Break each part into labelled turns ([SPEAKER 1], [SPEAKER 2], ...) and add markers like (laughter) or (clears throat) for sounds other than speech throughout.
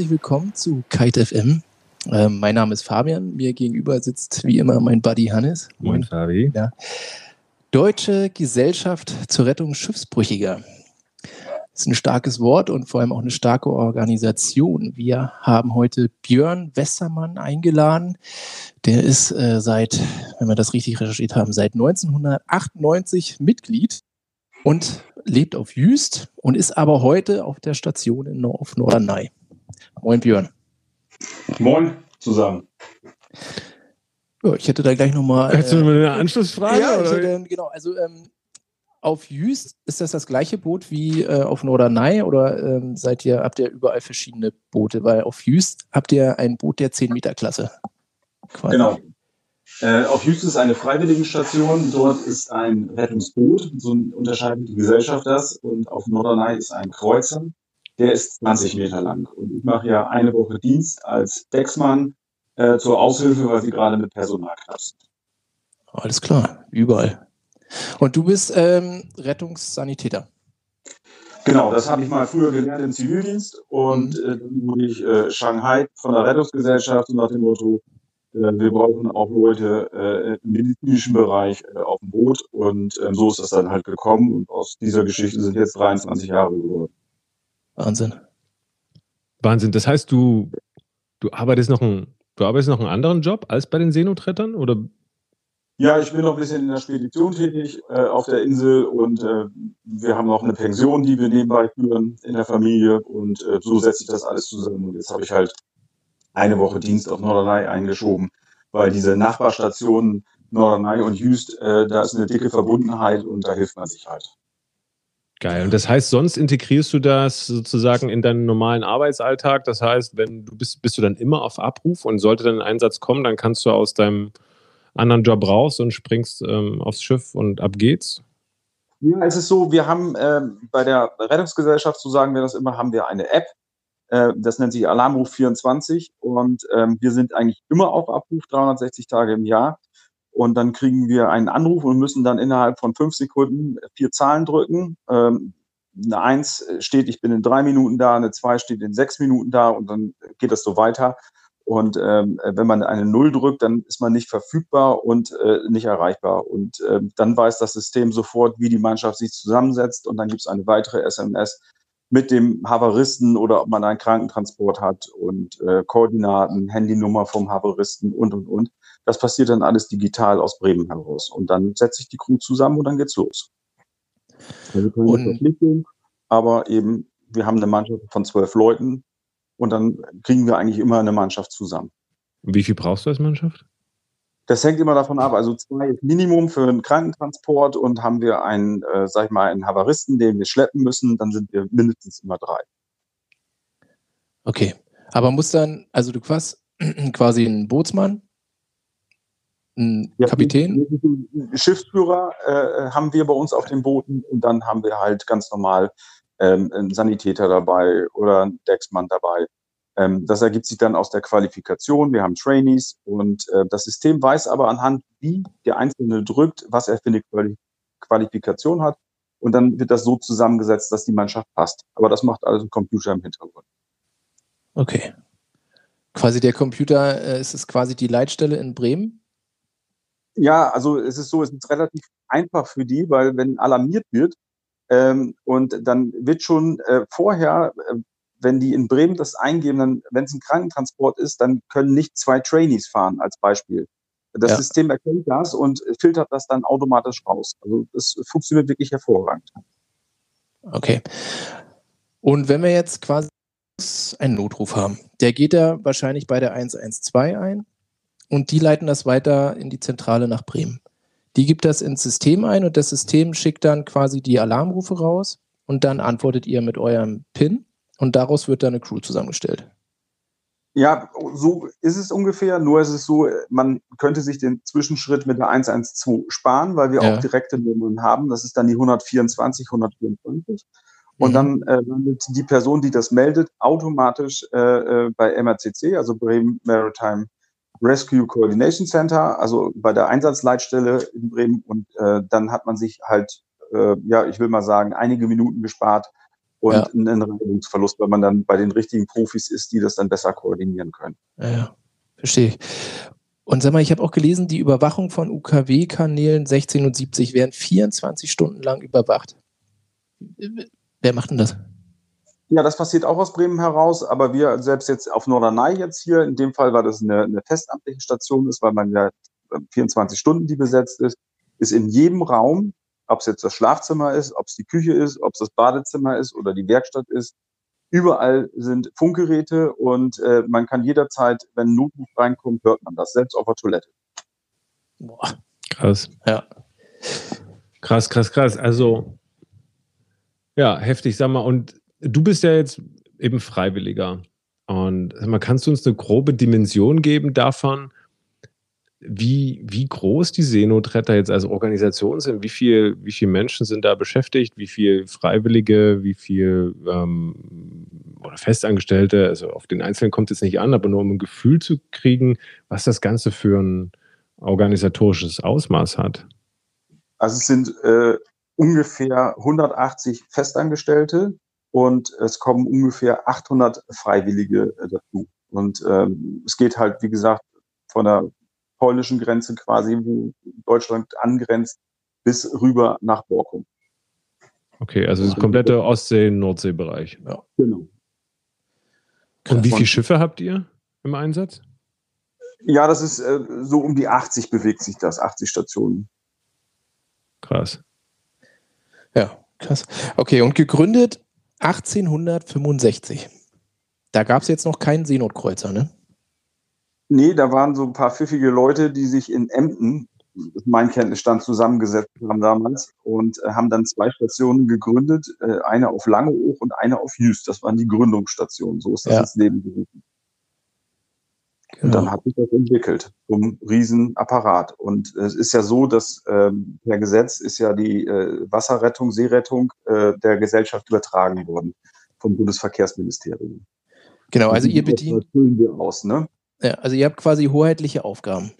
[SPEAKER 1] Herzlich willkommen zu Kite FM. Ähm, mein Name ist Fabian. Mir gegenüber sitzt wie immer mein Buddy Hannes.
[SPEAKER 2] Moin, Fabi.
[SPEAKER 1] Ja. Deutsche Gesellschaft zur Rettung Schiffsbrüchiger. Das ist ein starkes Wort und vor allem auch eine starke Organisation. Wir haben heute Björn Westermann eingeladen. Der ist äh, seit, wenn wir das richtig recherchiert haben, seit 1998 Mitglied und lebt auf Jüst und ist aber heute auf der Station in, auf Norderney. Moin Björn.
[SPEAKER 3] Moin zusammen.
[SPEAKER 1] Ja, ich hätte da gleich nochmal.
[SPEAKER 2] Hättest du eine Anschlussfrage?
[SPEAKER 1] Ja, hätte, genau. Also ähm, auf Jüst ist das das gleiche Boot wie äh, auf Norderney oder ähm, seid ihr, habt ihr überall verschiedene Boote? Weil auf Jüst habt ihr ein Boot der 10 Meter Klasse.
[SPEAKER 3] Quasi. Genau. Äh, auf Jüst ist eine Freiwilligenstation, dort ist ein Rettungsboot, so unterscheidet die Gesellschaft das. Und auf Norderney ist ein Kreuzer, der ist 20 Meter lang. Und ich mache ja eine Woche Dienst als Decksmann äh, zur Aushilfe, weil sie gerade mit Personal knapp sind.
[SPEAKER 1] Alles klar, überall. Und du bist ähm, Rettungssanitäter.
[SPEAKER 3] Genau, das habe ich mal früher gelernt im Zivildienst und mhm. äh, dann wurde ich äh, Shanghai von der Rettungsgesellschaft nach dem Motto, äh, wir brauchen auch Leute äh, im medizinischen Bereich äh, auf dem Boot und ähm, so ist das dann halt gekommen und aus dieser Geschichte sind jetzt 23 Jahre geworden.
[SPEAKER 1] Wahnsinn.
[SPEAKER 2] Wahnsinn. Das heißt, du, du arbeitest noch einen, du arbeitest noch einen anderen Job als bei den Seenotrettern oder
[SPEAKER 3] ja, ich bin noch ein bisschen in der Spedition tätig äh, auf der Insel und äh, wir haben noch eine Pension, die wir nebenbei führen in der Familie und äh, so setze ich das alles zusammen. Und jetzt habe ich halt eine Woche Dienst auf Norderney eingeschoben, weil diese Nachbarstationen Norderney und Jüst, äh, da ist eine dicke Verbundenheit und da hilft man sich halt.
[SPEAKER 2] Geil. Und das heißt, sonst integrierst du das sozusagen in deinen normalen Arbeitsalltag. Das heißt, wenn du bist, bist du dann immer auf Abruf und sollte dann ein Einsatz kommen, dann kannst du aus deinem anderen Job raus und springst ähm, aufs Schiff und ab geht's?
[SPEAKER 3] Ja, es ist so, wir haben äh, bei der Rettungsgesellschaft, so sagen wir das immer, haben wir eine App. Äh, das nennt sich Alarmruf 24 und ähm, wir sind eigentlich immer auf Abruf, 360 Tage im Jahr. Und dann kriegen wir einen Anruf und müssen dann innerhalb von fünf Sekunden vier Zahlen drücken. Ähm, eine Eins steht, ich bin in drei Minuten da, eine Zwei steht in sechs Minuten da und dann geht das so weiter. Und ähm, wenn man eine Null drückt, dann ist man nicht verfügbar und äh, nicht erreichbar. Und äh, dann weiß das System sofort, wie die Mannschaft sich zusammensetzt. Und dann gibt es eine weitere SMS mit dem Havaristen oder ob man einen Krankentransport hat und äh, Koordinaten, Handynummer vom Havaristen und, und, und. Das passiert dann alles digital aus Bremen heraus. Und dann setze ich die Crew zusammen und dann geht's los. Also keine Verpflichtung, aber eben, wir haben eine Mannschaft von zwölf Leuten und dann kriegen wir eigentlich immer eine Mannschaft zusammen.
[SPEAKER 2] Wie viel brauchst du als Mannschaft?
[SPEAKER 3] Das hängt immer davon ab. Also zwei ist Minimum für einen Krankentransport und haben wir einen, äh, sag ich mal, einen Havaristen, den wir schleppen müssen, dann sind wir mindestens immer drei.
[SPEAKER 1] Okay. Aber muss dann, also du quasi, (clears throat) quasi ein Bootsmann, ein ja, Kapitän?
[SPEAKER 3] Schiffsführer äh, haben wir bei uns auf den Booten und dann haben wir halt ganz normal ähm, ein Sanitäter dabei oder ein Decksmann dabei. Ähm, das ergibt sich dann aus der Qualifikation. Wir haben Trainees und äh, das System weiß aber anhand, wie der Einzelne drückt, was er für eine Quali Qualifikation hat. Und dann wird das so zusammengesetzt, dass die Mannschaft passt. Aber das macht alles ein Computer im Hintergrund.
[SPEAKER 1] Okay. Quasi der Computer, äh, ist es quasi die Leitstelle in Bremen?
[SPEAKER 3] Ja, also es ist so, es ist relativ einfach für die, weil wenn alarmiert wird, ähm, und dann wird schon äh, vorher, äh, wenn die in Bremen das eingeben, dann, wenn es ein Krankentransport ist, dann können nicht zwei Trainees fahren als Beispiel. Das ja. System erkennt das und filtert das dann automatisch raus. Also das funktioniert wirklich hervorragend.
[SPEAKER 1] Okay. Und wenn wir jetzt quasi einen Notruf haben, der geht ja wahrscheinlich bei der 112 ein und die leiten das weiter in die Zentrale nach Bremen. Die gibt das ins System ein und das System schickt dann quasi die Alarmrufe raus und dann antwortet ihr mit eurem PIN und daraus wird dann eine Crew zusammengestellt.
[SPEAKER 3] Ja, so ist es ungefähr. Nur ist es so, man könnte sich den Zwischenschritt mit der 112 sparen, weil wir ja. auch direkte Nummern haben. Das ist dann die 124, 124. Und mhm. dann äh, landet die Person, die das meldet, automatisch äh, äh bei MRCC, also Bremen Maritime Rescue Coordination Center, also bei der Einsatzleitstelle in Bremen. Und äh, dann hat man sich halt, äh, ja, ich will mal sagen, einige Minuten gespart, und ja. einen Reinigungsverlust, weil man dann bei den richtigen Profis ist, die das dann besser koordinieren können.
[SPEAKER 1] Ja, verstehe ich. Und sag mal, ich habe auch gelesen, die Überwachung von UKW-Kanälen 16 und 70 werden 24 Stunden lang überwacht. Wer macht denn das?
[SPEAKER 3] Ja, das passiert auch aus Bremen heraus, aber wir selbst jetzt auf Norderney jetzt hier, in dem Fall, weil das eine, eine festamtliche Station ist, weil man ja 24 Stunden die besetzt ist, ist in jedem Raum, ob es jetzt das Schlafzimmer ist, ob es die Küche ist, ob es das Badezimmer ist oder die Werkstatt ist, überall sind Funkgeräte und äh, man kann jederzeit, wenn ein Notruf reinkommt, hört man das, selbst auf der Toilette.
[SPEAKER 2] Boah. Krass. Ja. Krass, krass, krass. Also, ja, heftig, sag mal. Und du bist ja jetzt eben Freiwilliger. Und mal, kannst du uns eine grobe Dimension geben davon, wie, wie groß die Seenotretter jetzt als Organisation sind, wie viel, wie viele Menschen sind da beschäftigt, wie viele Freiwillige, wie viel ähm, oder Festangestellte, also auf den Einzelnen kommt es nicht an, aber nur um ein Gefühl zu kriegen, was das Ganze für ein organisatorisches Ausmaß hat.
[SPEAKER 3] Also es sind äh, ungefähr 180 Festangestellte und es kommen ungefähr 800 Freiwillige äh, dazu. Und ähm, es geht halt, wie gesagt, von der polnischen Grenze quasi, wo Deutschland angrenzt, bis rüber nach Borkum.
[SPEAKER 2] Okay, also das komplette Ostsee-Nordsee-Bereich. Ja. Genau. Und wie viele Schiffe habt ihr im Einsatz?
[SPEAKER 3] Ja, das ist äh, so um die 80 bewegt sich das, 80 Stationen.
[SPEAKER 2] Krass.
[SPEAKER 1] Ja, krass. Okay, und gegründet 1865. Da gab es jetzt noch keinen Seenotkreuzer, ne?
[SPEAKER 3] Nee, da waren so ein paar pfiffige Leute, die sich in Emden, mein Kenntnisstand, zusammengesetzt haben damals und äh, haben dann zwei Stationen gegründet, äh, eine auf Langeoog und eine auf Jüst. Das waren die Gründungsstationen, so ist das ja. ins Leben gerufen. Und dann hat sich das entwickelt, um Riesenapparat. Und es ist ja so, dass ähm, per Gesetz ist ja die äh, Wasserrettung, Seerettung äh, der Gesellschaft übertragen worden vom Bundesverkehrsministerium.
[SPEAKER 1] Genau, also ihr bedient.
[SPEAKER 3] wir aus, ne?
[SPEAKER 1] Ja, also ihr habt quasi hoheitliche Aufgaben.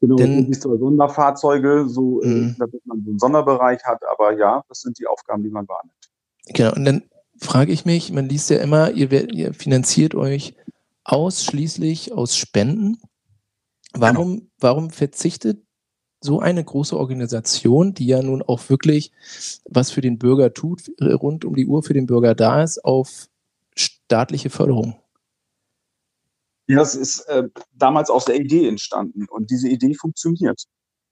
[SPEAKER 3] Genau, Denn, das so Sonderfahrzeuge, so, äh, mhm. damit man so einen Sonderbereich hat, aber ja, das sind die Aufgaben, die man wahrnimmt.
[SPEAKER 1] Genau, und dann frage ich mich, man liest ja immer, ihr, ihr finanziert euch ausschließlich aus Spenden. Warum, genau. warum verzichtet so eine große Organisation, die ja nun auch wirklich was für den Bürger tut, rund um die Uhr für den Bürger da ist, auf staatliche Förderung?
[SPEAKER 3] Ja, es ist äh, damals aus der Idee entstanden und diese Idee funktioniert.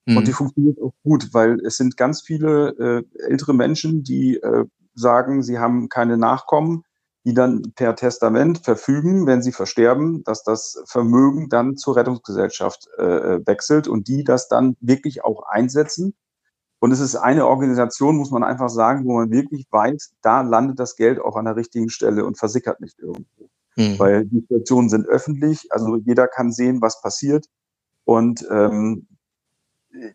[SPEAKER 3] Mhm. Und die funktioniert auch gut, weil es sind ganz viele äh, ältere Menschen, die äh, sagen, sie haben keine Nachkommen, die dann per Testament verfügen, wenn sie versterben, dass das Vermögen dann zur Rettungsgesellschaft äh, wechselt und die das dann wirklich auch einsetzen. Und es ist eine Organisation, muss man einfach sagen, wo man wirklich weiß, da landet das Geld auch an der richtigen Stelle und versickert nicht irgendwo. Mhm. Weil die Stationen sind öffentlich, also jeder kann sehen, was passiert. Und ähm,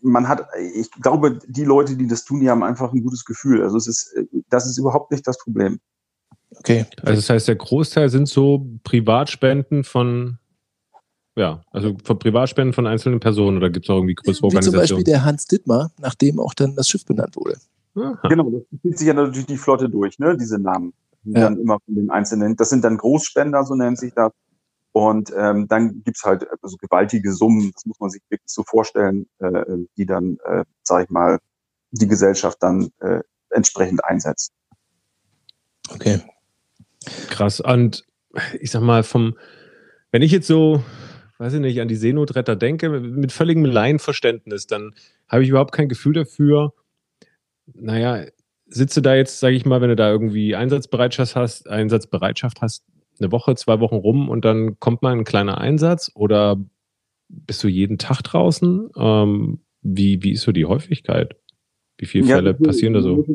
[SPEAKER 3] man hat, ich glaube, die Leute, die das tun, die haben einfach ein gutes Gefühl. Also es ist, das ist überhaupt nicht das Problem.
[SPEAKER 2] Okay. Also das heißt, der Großteil sind so Privatspenden von, ja, also von Privatspenden von einzelnen Personen oder gibt es auch irgendwie größere Wie Organisationen? Zum
[SPEAKER 1] Beispiel der Hans Dittmar, nachdem auch dann das Schiff benannt wurde.
[SPEAKER 3] Aha. Genau, das zieht sich ja natürlich die Flotte durch, ne, diese Namen die ja. dann immer von den einzelnen, das sind dann Großspender, so nennt sich das. Und ähm, dann gibt's halt also gewaltige Summen, das muss man sich wirklich so vorstellen, äh, die dann, äh, sage ich mal, die Gesellschaft dann äh, entsprechend einsetzt.
[SPEAKER 2] Okay. Krass. Und ich sag mal, vom, wenn ich jetzt so, weiß ich nicht, an die Seenotretter denke, mit völligem Laienverständnis, dann habe ich überhaupt kein Gefühl dafür, naja, sitze da jetzt, sage ich mal, wenn du da irgendwie Einsatzbereitschaft hast, Einsatzbereitschaft hast, eine Woche, zwei Wochen rum und dann kommt mal ein kleiner Einsatz oder bist du jeden Tag draußen? Ähm, wie, wie ist so die Häufigkeit? Wie viele Fälle ja, passieren da so?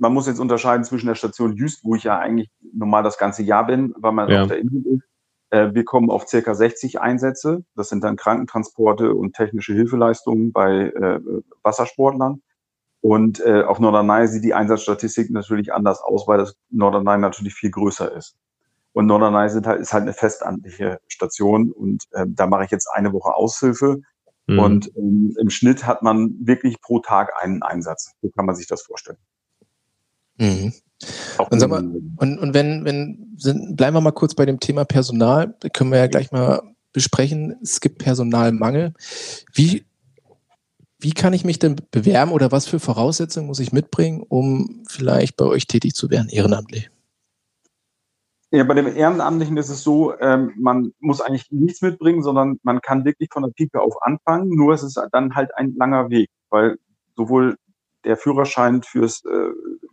[SPEAKER 3] Man muss jetzt unterscheiden zwischen der Station Jüst, wo ich ja eigentlich normal das ganze Jahr bin, weil man ja. auf der Insel ist. Äh, wir kommen auf circa 60 Einsätze. Das sind dann Krankentransporte und technische Hilfeleistungen bei äh, Wassersportlern. Und äh, auf Norderney sieht die Einsatzstatistik natürlich anders aus, weil das Norderney natürlich viel größer ist. Und Norderney sind halt, ist halt eine festamtliche Station und äh, da mache ich jetzt eine Woche Aushilfe. Mhm. Und ähm, im Schnitt hat man wirklich pro Tag einen Einsatz. So kann man sich das vorstellen.
[SPEAKER 1] Mhm. Und, sag mal, und, und wenn, wenn, sind, bleiben wir mal kurz bei dem Thema Personal, da können wir ja gleich mal besprechen. Es gibt Personalmangel. Wie, wie kann ich mich denn bewerben oder was für Voraussetzungen muss ich mitbringen, um vielleicht bei euch tätig zu werden, ehrenamtlich?
[SPEAKER 3] Ja, bei dem Ehrenamtlichen ist es so, ähm, man muss eigentlich nichts mitbringen, sondern man kann wirklich von der Pike auf anfangen. Nur es ist dann halt ein langer Weg, weil sowohl der Führerschein fürs, äh,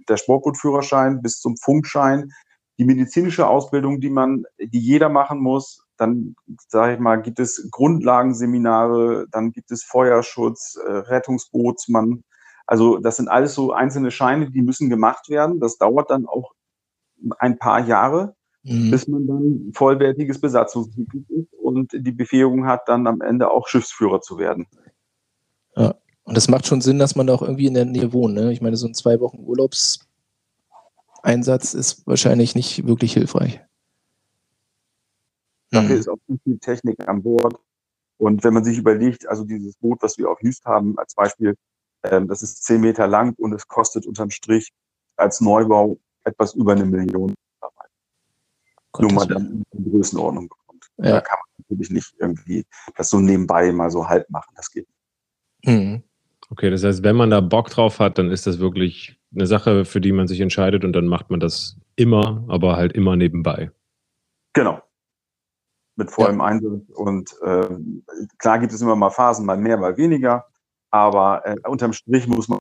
[SPEAKER 3] der Sportbootführerschein bis zum Funkschein, die medizinische Ausbildung, die man, die jeder machen muss, dann sage ich mal, gibt es Grundlagenseminare, dann gibt es Feuerschutz, äh, Rettungsbootsmann. Also das sind alles so einzelne Scheine, die müssen gemacht werden. Das dauert dann auch ein paar Jahre mhm. bis man dann vollwertiges Besatzungsmitglied ist und die Befähigung hat, dann am Ende auch Schiffsführer zu werden.
[SPEAKER 1] Ja, und das macht schon Sinn, dass man da auch irgendwie in der Nähe wohnt. Ne? Ich meine, so ein zwei Wochen Urlaubseinsatz ist wahrscheinlich nicht wirklich hilfreich.
[SPEAKER 3] Dafür mhm. ist auch viel Technik an Bord. Und wenn man sich überlegt, also dieses Boot, was wir auf Hüst haben, als Beispiel, ähm, das ist zehn Meter lang und es kostet unterm Strich als Neubau etwas über eine Million nur mal dann in Größenordnung bekommt. Ja. Da kann man natürlich nicht irgendwie das so nebenbei mal so halb machen. Das geht
[SPEAKER 2] Mhm. Okay, das heißt, wenn man da Bock drauf hat, dann ist das wirklich eine Sache, für die man sich entscheidet und dann macht man das immer, aber halt immer nebenbei.
[SPEAKER 3] Genau. Mit vollem ja. Einsatz. Und äh, klar gibt es immer mal Phasen, mal mehr, mal weniger. Aber äh, unterm Strich muss man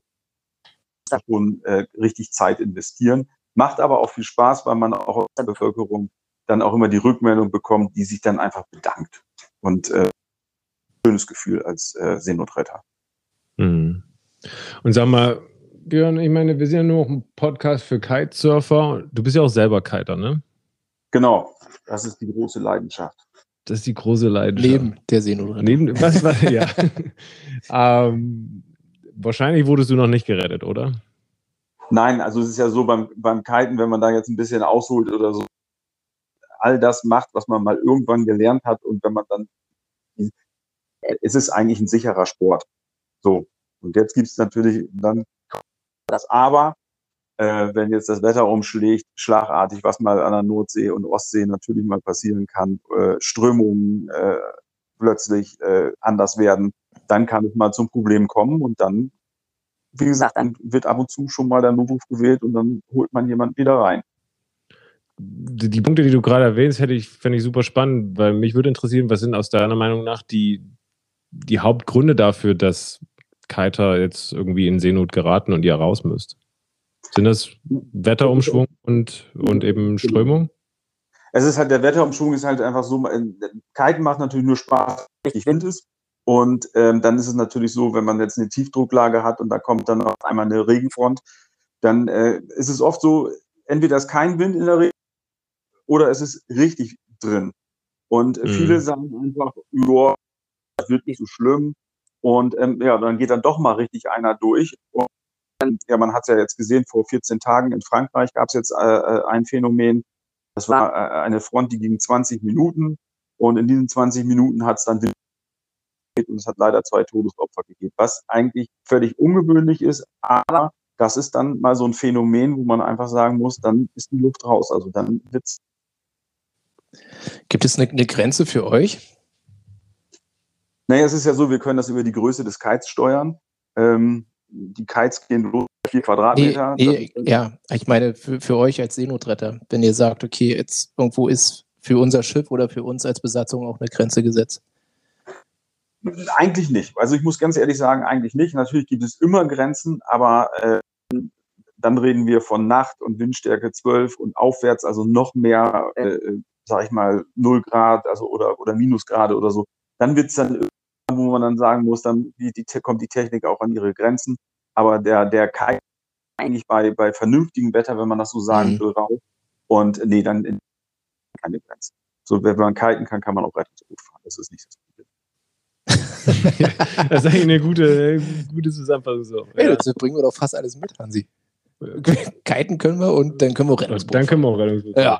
[SPEAKER 3] schon äh, richtig Zeit investieren. Macht aber auch viel Spaß, weil man auch aus der Bevölkerung dann auch immer die Rückmeldung bekommt, die sich dann einfach bedankt. Und äh, schönes Gefühl als äh, Seenotretter.
[SPEAKER 2] Mhm. Und sag mal, Björn, ich meine, wir sind ja nur noch ein Podcast für Kitesurfer. Du bist ja auch selber Kiter, ne?
[SPEAKER 3] Genau, das ist die große Leidenschaft.
[SPEAKER 2] Das ist die große Leidenschaft.
[SPEAKER 1] Neben der Seenotretter.
[SPEAKER 2] Neben, was war, ja. (laughs) ähm, wahrscheinlich wurdest du noch nicht gerettet, oder?
[SPEAKER 3] Nein, also es ist ja so beim, beim Kiten, wenn man da jetzt ein bisschen ausholt oder so, all das macht, was man mal irgendwann gelernt hat und wenn man dann, es ist eigentlich ein sicherer Sport. So. Und jetzt gibt es natürlich dann das Aber, äh, wenn jetzt das Wetter umschlägt, schlagartig, was mal an der Nordsee und Ostsee natürlich mal passieren kann, äh, Strömungen äh, plötzlich äh, anders werden, dann kann es mal zum Problem kommen und dann, wie gesagt, dann wird ab und zu schon mal der Notruf gewählt und dann holt man jemanden wieder rein
[SPEAKER 2] die, die, Punkte, die du gerade erwähnst, hätte ich, fände ich super spannend, weil mich würde interessieren, was sind aus deiner Meinung nach die, die Hauptgründe dafür, dass Kiter jetzt irgendwie in Seenot geraten und ihr raus müsst? Sind das Wetterumschwung und, und eben Strömung?
[SPEAKER 3] Es ist halt, der Wetterumschwung ist halt einfach so, äh, Kiten macht natürlich nur Spaß, wenn richtig Wind ist. Und ähm, dann ist es natürlich so, wenn man jetzt eine Tiefdrucklage hat und da kommt dann auf einmal eine Regenfront, dann äh, ist es oft so, entweder ist kein Wind in der Regel oder es ist richtig drin. Und mhm. viele sagen einfach, ja, das wird nicht so schlimm. Und ähm, ja, dann geht dann doch mal richtig einer durch. Und ja, man hat es ja jetzt gesehen, vor 14 Tagen in Frankreich gab es jetzt äh, äh, ein Phänomen. Das war äh, eine Front, die ging 20 Minuten. Und in diesen 20 Minuten hat es dann und es hat leider zwei Todesopfer gegeben, was eigentlich völlig ungewöhnlich ist, aber das ist dann mal so ein Phänomen, wo man einfach sagen muss, dann ist die Luft raus. Also dann wird's
[SPEAKER 1] Gibt es eine, eine Grenze für euch?
[SPEAKER 3] Naja, es ist ja so, wir können das über die Größe des Kites steuern. Ähm, die Kites gehen los vier Quadratmeter.
[SPEAKER 1] Nee, nee, ja, ich meine für, für euch als Seenotretter, wenn ihr sagt, okay, jetzt irgendwo ist für unser Schiff oder für uns als Besatzung auch eine Grenze gesetzt.
[SPEAKER 3] Eigentlich nicht. Also ich muss ganz ehrlich sagen, eigentlich nicht. Natürlich gibt es immer Grenzen, aber äh, dann reden wir von Nacht und Windstärke 12 und aufwärts, also noch mehr äh, sag ich mal, 0 Grad, also oder, oder Minusgrade oder so, dann wird es dann wo man dann sagen muss, dann die, die, kommt die Technik auch an ihre Grenzen. Aber der, der Kite eigentlich bei, bei vernünftigem Wetter, wenn man das so sagen mhm. will, raus. Und nee, dann keine Grenzen. So, wenn man kiten kann, kann man auch Rettungsboot fahren. Das ist nicht das
[SPEAKER 2] Problem. (laughs) das ist eigentlich eine gute, gute Zusammenfassung. So.
[SPEAKER 1] Ja, dazu bringen wir doch fast alles mit, Hansi. Kiten können wir und dann können wir Rettungsboot
[SPEAKER 2] Dann können wir auch Rettungsboot
[SPEAKER 1] Ja.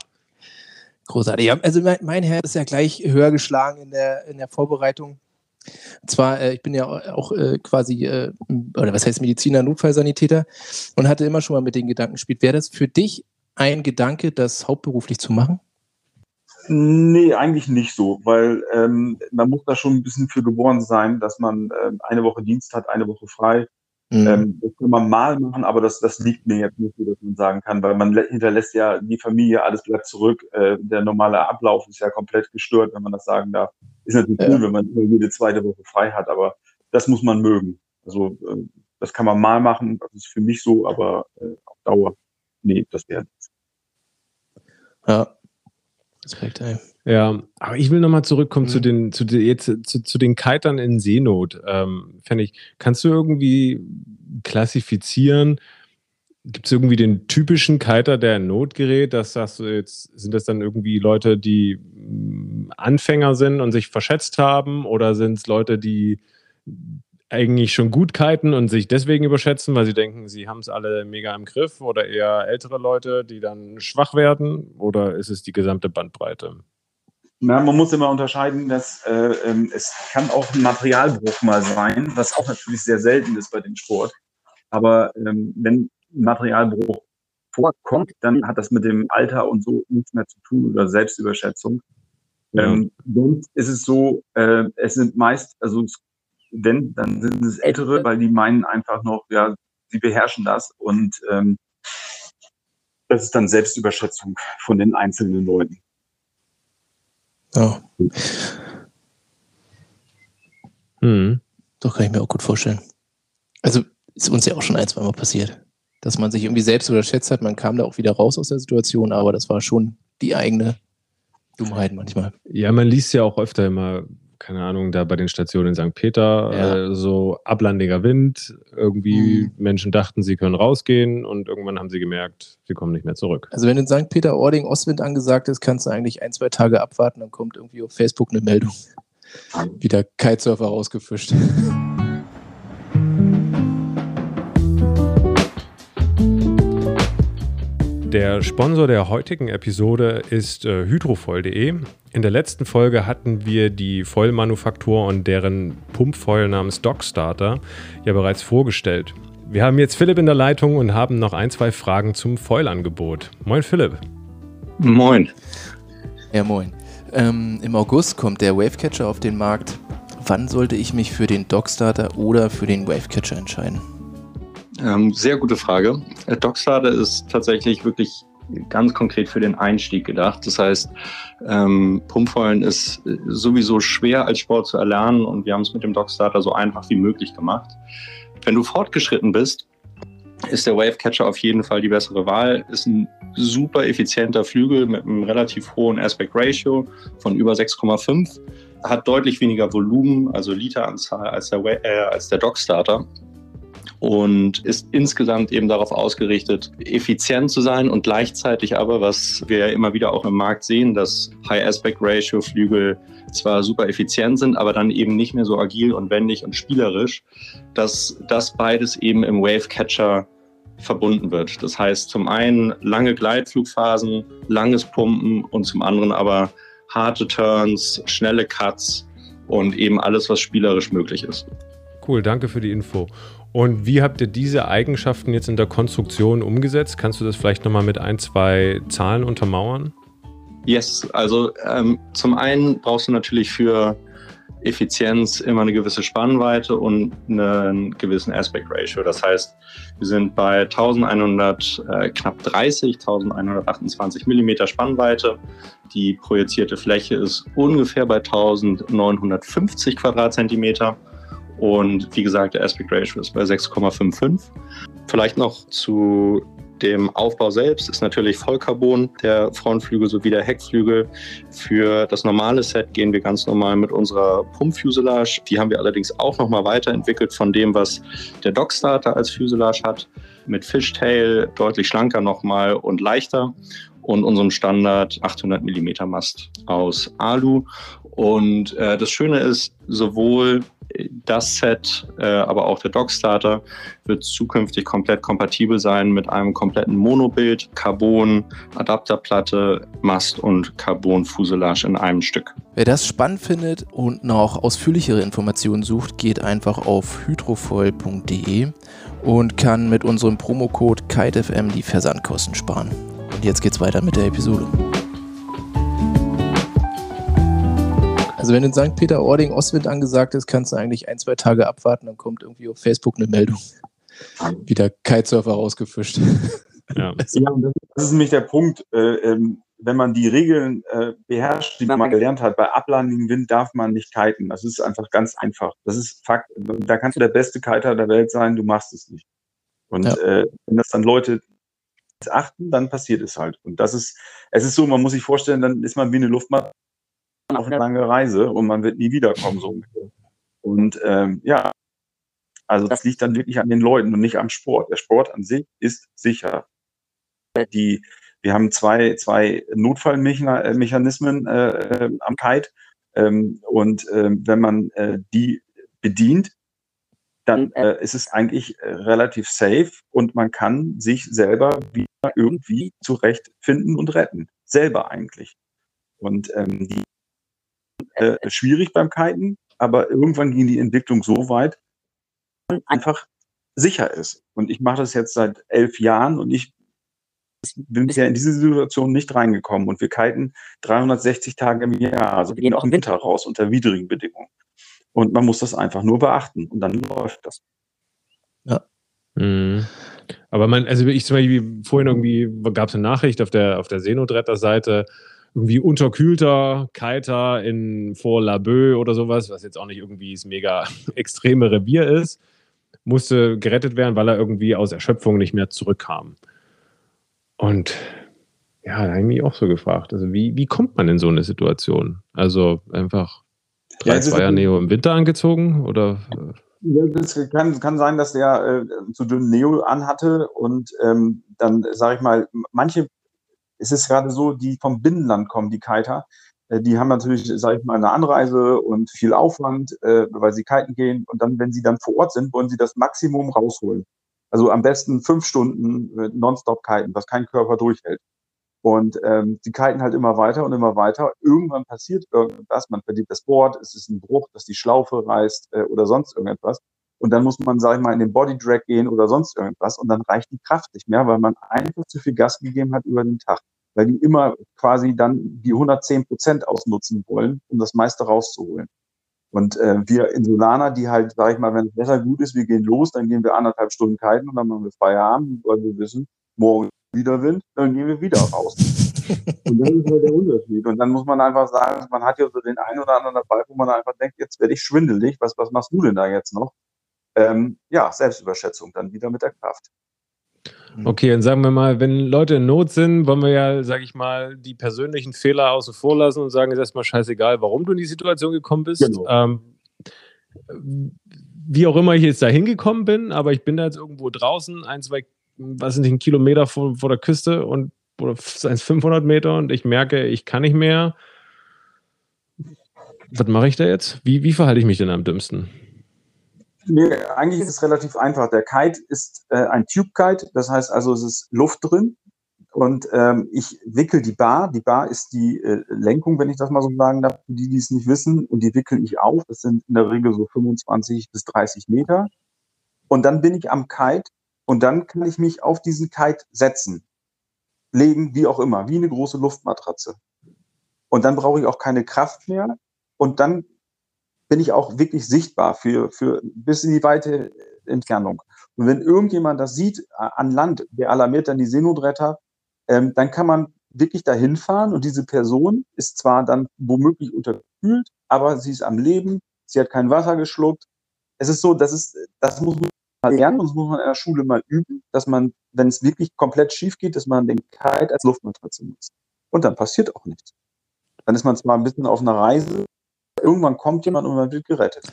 [SPEAKER 1] Großartig. Also mein, mein Herz ist ja gleich höher geschlagen in der, in der Vorbereitung. Und zwar, äh, ich bin ja auch äh, quasi, äh, oder was heißt Mediziner, Notfallsanitäter und hatte immer schon mal mit den Gedanken gespielt. Wäre das für dich ein Gedanke, das hauptberuflich zu machen?
[SPEAKER 3] Nee, eigentlich nicht so, weil ähm, man muss da schon ein bisschen für geboren sein, dass man ähm, eine Woche Dienst hat, eine Woche frei. Mhm. Ähm, das kann man mal machen, aber das, das liegt mir jetzt nicht so, dass man sagen kann, weil man hinterlässt ja die Familie, alles bleibt zurück. Äh, der normale Ablauf ist ja komplett gestört, wenn man das sagen darf. Ist natürlich ja. cool, wenn man jede zweite Woche frei hat, aber das muss man mögen. Also äh, das kann man mal machen, das ist für mich so, aber äh, auf Dauer, nee, das wäre nichts.
[SPEAKER 2] Ja, Respekt, ey. Ja, aber ich will nochmal zurückkommen mhm. zu den, zu, den, jetzt, zu, zu den Kitern in Seenot. Ähm, ich, kannst du irgendwie klassifizieren, gibt es irgendwie den typischen Kiter, der in Not gerät? Das sagst du jetzt, sind das dann irgendwie Leute, die mm, Anfänger sind und sich verschätzt haben? Oder sind es Leute, die eigentlich schon gut kiten und sich deswegen überschätzen, weil sie denken, sie haben es alle mega im Griff oder eher ältere Leute, die dann schwach werden oder ist es die gesamte Bandbreite?
[SPEAKER 3] Na, man muss immer unterscheiden, dass äh, ähm, es kann auch ein Materialbruch mal sein, was auch natürlich sehr selten ist bei dem Sport. Aber ähm, wenn Materialbruch vorkommt, dann hat das mit dem Alter und so nichts mehr zu tun oder Selbstüberschätzung. Ja. Ähm, sonst ist es so, äh, es sind meist, also es wenn, dann sind es Ältere, weil die meinen einfach noch, ja, sie beherrschen das und ähm, das ist dann Selbstüberschätzung von den einzelnen Leuten.
[SPEAKER 1] Ja. Hm. Doch kann ich mir auch gut vorstellen. Also ist uns ja auch schon ein, zwei Mal passiert, dass man sich irgendwie selbst überschätzt hat. Man kam da auch wieder raus aus der Situation, aber das war schon die eigene Dummheit manchmal.
[SPEAKER 2] Ja, man liest ja auch öfter immer keine Ahnung, da bei den Stationen in St. Peter, ja. äh, so ablandiger Wind. Irgendwie mhm. Menschen dachten, sie können rausgehen und irgendwann haben sie gemerkt, sie kommen nicht mehr zurück.
[SPEAKER 1] Also wenn in St. Peter-Ording Ostwind angesagt ist, kannst du eigentlich ein, zwei Tage abwarten, dann kommt irgendwie auf Facebook eine Meldung. Wieder Kitesurfer rausgefischt. (laughs)
[SPEAKER 2] Der Sponsor der heutigen Episode ist äh, hydrofoil.de. In der letzten Folge hatten wir die Foil-Manufaktur und deren Pumpfoil namens Dockstarter ja bereits vorgestellt. Wir haben jetzt Philipp in der Leitung und haben noch ein, zwei Fragen zum Foil-Angebot. Moin Philipp.
[SPEAKER 4] Moin.
[SPEAKER 1] Ja, moin. Ähm, Im August kommt der Wavecatcher auf den Markt. Wann sollte ich mich für den Dockstarter oder für den Wavecatcher entscheiden?
[SPEAKER 4] Ähm, sehr gute Frage. Äh, Dockstarter ist tatsächlich wirklich ganz konkret für den Einstieg gedacht. Das heißt, ähm, Pumpfeulen ist sowieso schwer als Sport zu erlernen und wir haben es mit dem Dockstarter so einfach wie möglich gemacht. Wenn du fortgeschritten bist, ist der Wavecatcher auf jeden Fall die bessere Wahl. Ist ein super effizienter Flügel mit einem relativ hohen Aspect Ratio von über 6,5. Hat deutlich weniger Volumen, also Literanzahl als der, äh, der Dockstarter und ist insgesamt eben darauf ausgerichtet, effizient zu sein und gleichzeitig aber, was wir ja immer wieder auch im Markt sehen, dass High Aspect Ratio Flügel zwar super effizient sind, aber dann eben nicht mehr so agil und wendig und spielerisch, dass das beides eben im Wave Catcher verbunden wird. Das heißt zum einen lange Gleitflugphasen, langes Pumpen und zum anderen aber harte Turns, schnelle Cuts und eben alles, was spielerisch möglich ist.
[SPEAKER 2] Cool, danke für die Info. Und wie habt ihr diese Eigenschaften jetzt in der Konstruktion umgesetzt? Kannst du das vielleicht nochmal mit ein, zwei Zahlen untermauern?
[SPEAKER 4] Yes, also ähm, zum einen brauchst du natürlich für Effizienz immer eine gewisse Spannweite und einen gewissen Aspect Ratio. Das heißt, wir sind bei 1100, äh, knapp 30, 1128 Millimeter Spannweite. Die projizierte Fläche ist ungefähr bei 1950 Quadratzentimeter. Und wie gesagt, der Aspect Ratio ist bei 6,55. Vielleicht noch zu dem Aufbau selbst ist natürlich Vollcarbon, der Frontflügel sowie der Heckflügel. Für das normale Set gehen wir ganz normal mit unserer Pumpfuselage. Die haben wir allerdings auch nochmal weiterentwickelt von dem, was der Dockstarter als Fuselage hat. Mit Fishtail deutlich schlanker nochmal und leichter und unserem Standard 800 mm Mast aus Alu. Und äh, das Schöne ist, sowohl das Set, äh, aber auch der Dockstarter wird zukünftig komplett kompatibel sein mit einem kompletten Monobild, Carbon, Adapterplatte, Mast und Carbon-Fuselage in einem Stück.
[SPEAKER 1] Wer das spannend findet und noch ausführlichere Informationen sucht, geht einfach auf hydrofoil.de und kann mit unserem Promocode KiteFM die Versandkosten sparen. Und jetzt geht's weiter mit der Episode. Also wenn in St. Peter-Ording Ostwind angesagt ist, kannst du eigentlich ein, zwei Tage abwarten, dann kommt irgendwie auf Facebook eine Meldung. (laughs) Wieder Kitesurfer rausgefischt.
[SPEAKER 3] Ja, (laughs) ja das ist nämlich der Punkt. Äh, ähm, wenn man die Regeln äh, beherrscht, die man gelernt hat, bei ablandigem Wind darf man nicht kiten. Das ist einfach ganz einfach. Das ist Fakt. Da kannst du der beste Kiter der Welt sein, du machst es nicht. Und ja. äh, wenn das dann Leute achten, dann passiert es halt. Und das ist, es ist so, man muss sich vorstellen, dann ist man wie eine Luftmatte auf eine lange Reise und man wird nie wiederkommen, so Und ähm, ja, also das liegt dann wirklich an den Leuten und nicht am Sport. Der Sport an sich ist sicher. Die, wir haben zwei, zwei Notfallmechanismen äh, äh, am Kite. Ähm, und ähm, wenn man äh, die bedient, dann äh, ist es eigentlich äh, relativ safe und man kann sich selber wieder irgendwie zurechtfinden und retten. Selber eigentlich. Und ähm, die äh, schwierig beim Kiten, aber irgendwann ging die Entwicklung so weit, dass einfach sicher ist. Und ich mache das jetzt seit elf Jahren und ich bin ja in diese Situation nicht reingekommen. Und wir kiten 360 Tage im Jahr. Also wir gehen auch im Winter raus unter widrigen Bedingungen. Und man muss das einfach nur beachten und dann läuft das.
[SPEAKER 2] Ja. Mhm. Aber man, also ich zum Beispiel vorhin irgendwie gab es eine Nachricht auf der auf der Seenotretter-Seite, irgendwie unterkühlter Kiter in vor Laboe oder sowas, was jetzt auch nicht irgendwie das mega (laughs) extreme Revier ist, musste gerettet werden, weil er irgendwie aus Erschöpfung nicht mehr zurückkam. Und ja, da habe ich mich auch so gefragt. Also, wie, wie kommt man in so eine Situation? Also einfach drei ja, Zweier Neo im Winter angezogen oder?
[SPEAKER 3] Ja, das kann, kann sein, dass der äh, zu dünnen Neo anhatte und ähm, dann sage ich mal, manche es ist gerade so, die vom Binnenland kommen, die Kiter, äh, die haben natürlich, sage ich mal, eine Anreise und viel Aufwand, äh, weil sie kiten gehen. Und dann, wenn sie dann vor Ort sind, wollen sie das Maximum rausholen. Also am besten fünf Stunden nonstop kiten, was kein Körper durchhält. Und ähm, die kiten halt immer weiter und immer weiter. Irgendwann passiert irgendwas, man verliert das Board, es ist ein Bruch, dass die Schlaufe reißt äh, oder sonst irgendetwas. Und dann muss man, sage ich mal, in den Body Drag gehen oder sonst irgendwas. Und dann reicht die Kraft nicht mehr, weil man einfach zu viel Gas gegeben hat über den Tag. Weil die immer quasi dann die 110 Prozent ausnutzen wollen, um das meiste rauszuholen. Und äh, wir Insulaner, die halt, sage ich mal, wenn das Wetter gut ist, wir gehen los, dann gehen wir anderthalb Stunden kiten und dann machen wir Feierabend, weil wir wissen, morgen wieder Wind, dann gehen wir wieder raus. (laughs) und das ist halt der Unterschied. Und dann muss man einfach sagen, man hat ja so den einen oder anderen dabei, wo man einfach denkt, jetzt werde ich schwindelig, was, was machst du denn da jetzt noch? Ähm, ja, Selbstüberschätzung dann wieder mit der Kraft.
[SPEAKER 2] Mhm. Okay, dann sagen wir mal, wenn Leute in Not sind, wollen wir ja, sage ich mal, die persönlichen Fehler außen vor lassen und sagen, ist erstmal scheißegal, warum du in die Situation gekommen bist. Genau. Ähm, wie auch immer ich jetzt da hingekommen bin, aber ich bin da jetzt irgendwo draußen, ein, zwei, was sind die Kilometer vor, vor der Küste und oder 500 Meter und ich merke, ich kann nicht mehr. Was mache ich da jetzt? Wie, wie verhalte ich mich denn am dümmsten?
[SPEAKER 3] Nee, eigentlich ist es relativ einfach. Der Kite ist äh, ein Tube-Kite, das heißt also, es ist Luft drin. Und ähm, ich wickel die Bar. Die Bar ist die äh, Lenkung, wenn ich das mal so sagen darf, für die, die es nicht wissen. Und die wickel ich auf. Das sind in der Regel so 25 bis 30 Meter. Und dann bin ich am Kite und dann kann ich mich auf diesen Kite setzen, legen, wie auch immer, wie eine große Luftmatratze. Und dann brauche ich auch keine Kraft mehr. Und dann bin ich auch wirklich sichtbar für, für bis in die weite Entfernung. Und wenn irgendjemand das sieht an Land, der alarmiert dann die Seenotretter, ähm, dann kann man wirklich dahin fahren und diese Person ist zwar dann womöglich unterkühlt, aber sie ist am Leben, sie hat kein Wasser geschluckt. Es ist so, das ist, das muss man mal lernen und das muss man in der Schule mal üben, dass man, wenn es wirklich komplett schief geht, dass man den Kite als Luftmatratze nutzt. Und dann passiert auch nichts. Dann ist man zwar ein bisschen auf einer Reise, irgendwann kommt jemand und man wird gerettet.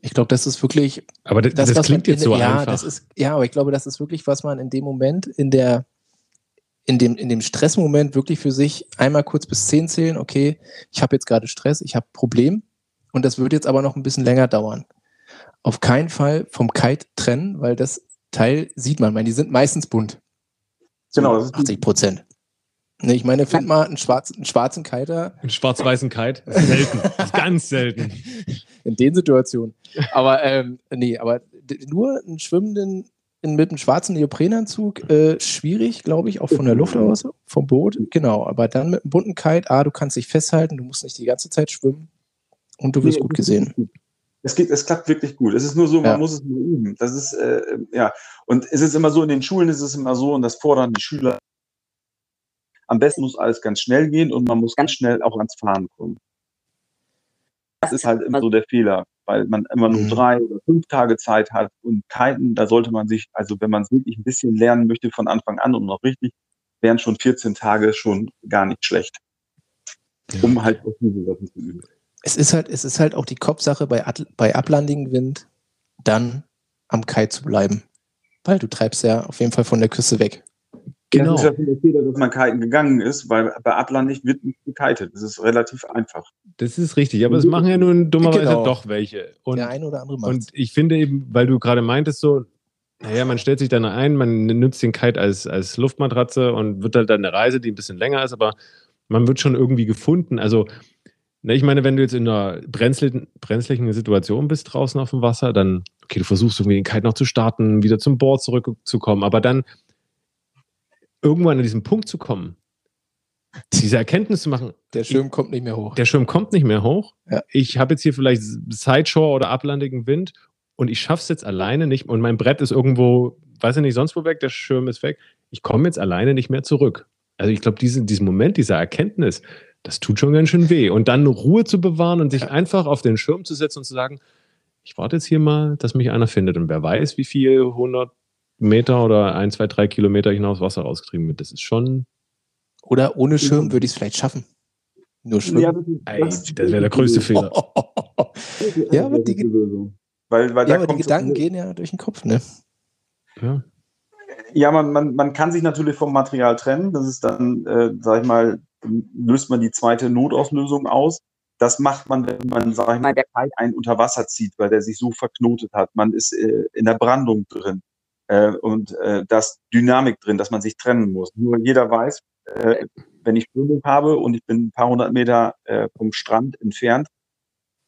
[SPEAKER 1] Ich glaube, das ist wirklich.
[SPEAKER 2] Aber das, das, das klingt jetzt so
[SPEAKER 1] ja,
[SPEAKER 2] einfach.
[SPEAKER 1] Das ist, ja, aber ich glaube, das ist wirklich, was man in dem Moment, in der, in dem, in dem Stressmoment wirklich für sich einmal kurz bis zehn zählen, okay, ich habe jetzt gerade Stress, ich habe Problem und das wird jetzt aber noch ein bisschen länger dauern. auf keinen Fall vom Kite trennen, weil das Teil sieht man. Ich meine, die sind meistens bunt.
[SPEAKER 3] Genau, das
[SPEAKER 1] ist 80 Prozent. Nee, ich meine, find mal einen, schwarzen, einen schwarzen Kiter.
[SPEAKER 2] Einen schwarz-weißen Kite? Selten. ganz selten. (laughs)
[SPEAKER 1] In den Situationen. Aber, ähm, nee, aber nur einen schwimmenden in, mit einem schwarzen Neoprenanzug äh, schwierig, glaube ich, auch von der Luft aus, vom Boot. Genau, aber dann mit einem bunten Kite, ah, du kannst dich festhalten, du musst nicht die ganze Zeit schwimmen und du wirst nee, gut gesehen.
[SPEAKER 3] Es, geht, es klappt wirklich gut. Es ist nur so, man ja. muss es nur üben. Das ist, äh, ja. Und es ist immer so, in den Schulen ist es immer so, und das fordern die Schüler. Am besten muss alles ganz schnell gehen und man muss ganz schnell auch ans Fahren kommen. Das ist halt immer so der Fehler weil man immer nur mhm. drei oder fünf Tage Zeit hat und keinen, da sollte man sich, also wenn man es wirklich ein bisschen lernen möchte von Anfang an und noch richtig, wären schon 14 Tage schon gar nicht schlecht. Um halt auch diese Sachen zu üben.
[SPEAKER 1] Es ist halt, es ist halt auch die Kopfsache bei, bei ablandigem Wind, dann am Kai zu bleiben. Weil du treibst ja auf jeden Fall von der Küste weg.
[SPEAKER 3] Genau. Das ist ja schon der Fehler, dass man kiten gegangen ist, weil bei Atlantik wird nicht gekitet. Das ist relativ einfach.
[SPEAKER 2] Das ist richtig, aber es machen ja nun dummerweise genau. doch welche.
[SPEAKER 1] Und, der eine oder andere macht
[SPEAKER 2] Und ich finde eben, weil du gerade meintest so, naja, man stellt sich dann ein, man nutzt den Kite als, als Luftmatratze und wird halt dann eine Reise, die ein bisschen länger ist, aber man wird schon irgendwie gefunden. Also, ne, ich meine, wenn du jetzt in einer brenzlichen, brenzlichen Situation bist draußen auf dem Wasser, dann, okay, du versuchst irgendwie den Kite noch zu starten, wieder zum Board zurückzukommen, aber dann irgendwann an diesen Punkt zu kommen, diese Erkenntnis zu machen.
[SPEAKER 1] Der Schirm kommt nicht mehr hoch.
[SPEAKER 2] Der Schirm kommt nicht mehr hoch. Ja. Ich habe jetzt hier vielleicht Sideshore oder ablandigen Wind und ich schaffe es jetzt alleine nicht und mein Brett ist irgendwo, weiß ich nicht, sonst wo weg, der Schirm ist weg. Ich komme jetzt alleine nicht mehr zurück. Also ich glaube, diesen, diesen Moment, dieser Erkenntnis, das tut schon ganz schön weh. Und dann Ruhe zu bewahren und sich ja. einfach auf den Schirm zu setzen und zu sagen, ich warte jetzt hier mal, dass mich einer findet. Und wer weiß, wie viel 100 Meter oder ein, zwei, drei Kilometer hinaus Wasser rausgetrieben wird. Das ist schon.
[SPEAKER 1] Oder ohne Schirm würde ich es vielleicht schaffen. Nur schwimmen. Ja,
[SPEAKER 2] das, das wäre der größte (laughs) Fehler.
[SPEAKER 1] ja, aber die, weil, weil ja, aber die Gedanken so gehen ja durch den Kopf, ne?
[SPEAKER 3] Ja. Ja, man, man, man kann sich natürlich vom Material trennen. Das ist dann, äh, sag ich mal, löst man die zweite Notauslösung aus. Das macht man, wenn man, sag ich mal, der Kite einen unter Wasser zieht, weil der sich so verknotet hat. Man ist äh, in der Brandung drin äh, und äh, das Dynamik drin, dass man sich trennen muss. Nur jeder weiß, äh, wenn ich Strömung habe und ich bin ein paar hundert Meter äh, vom Strand entfernt,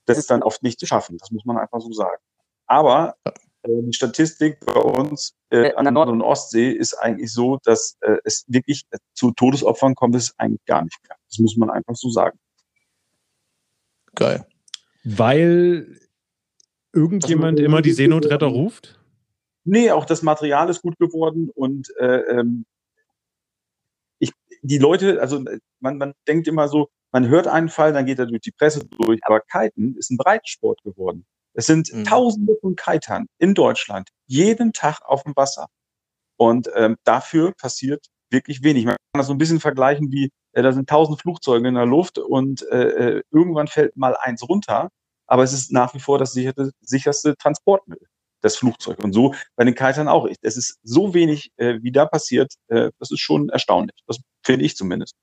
[SPEAKER 3] das ist dann oft nicht zu schaffen. Das muss man einfach so sagen. Aber äh, die Statistik bei uns äh, an der Nord- und Ostsee ist eigentlich so, dass äh, es wirklich äh, zu Todesopfern kommt es eigentlich gar nicht mehr. Das muss man einfach so sagen.
[SPEAKER 2] Geil. Weil irgendjemand immer die Seenotretter ruft?
[SPEAKER 3] Nee, auch das Material ist gut geworden und äh, ähm, ich, die Leute, also man, man denkt immer so, man hört einen Fall, dann geht er durch die Presse durch, aber Kiten ist ein Breitensport geworden. Es sind mhm. Tausende von Kitern in Deutschland jeden Tag auf dem Wasser. Und ähm, dafür passiert wirklich wenig. Man kann das so ein bisschen vergleichen wie, äh, da sind tausend Flugzeuge in der Luft und äh, äh irgendwann fällt mal eins runter, aber es ist nach wie vor das sicherste, sicherste Transportmittel das Flugzeug. Und so bei den Kitern auch. Es ist so wenig, äh, wie da passiert, äh, das ist schon erstaunlich. Das finde ich zumindest.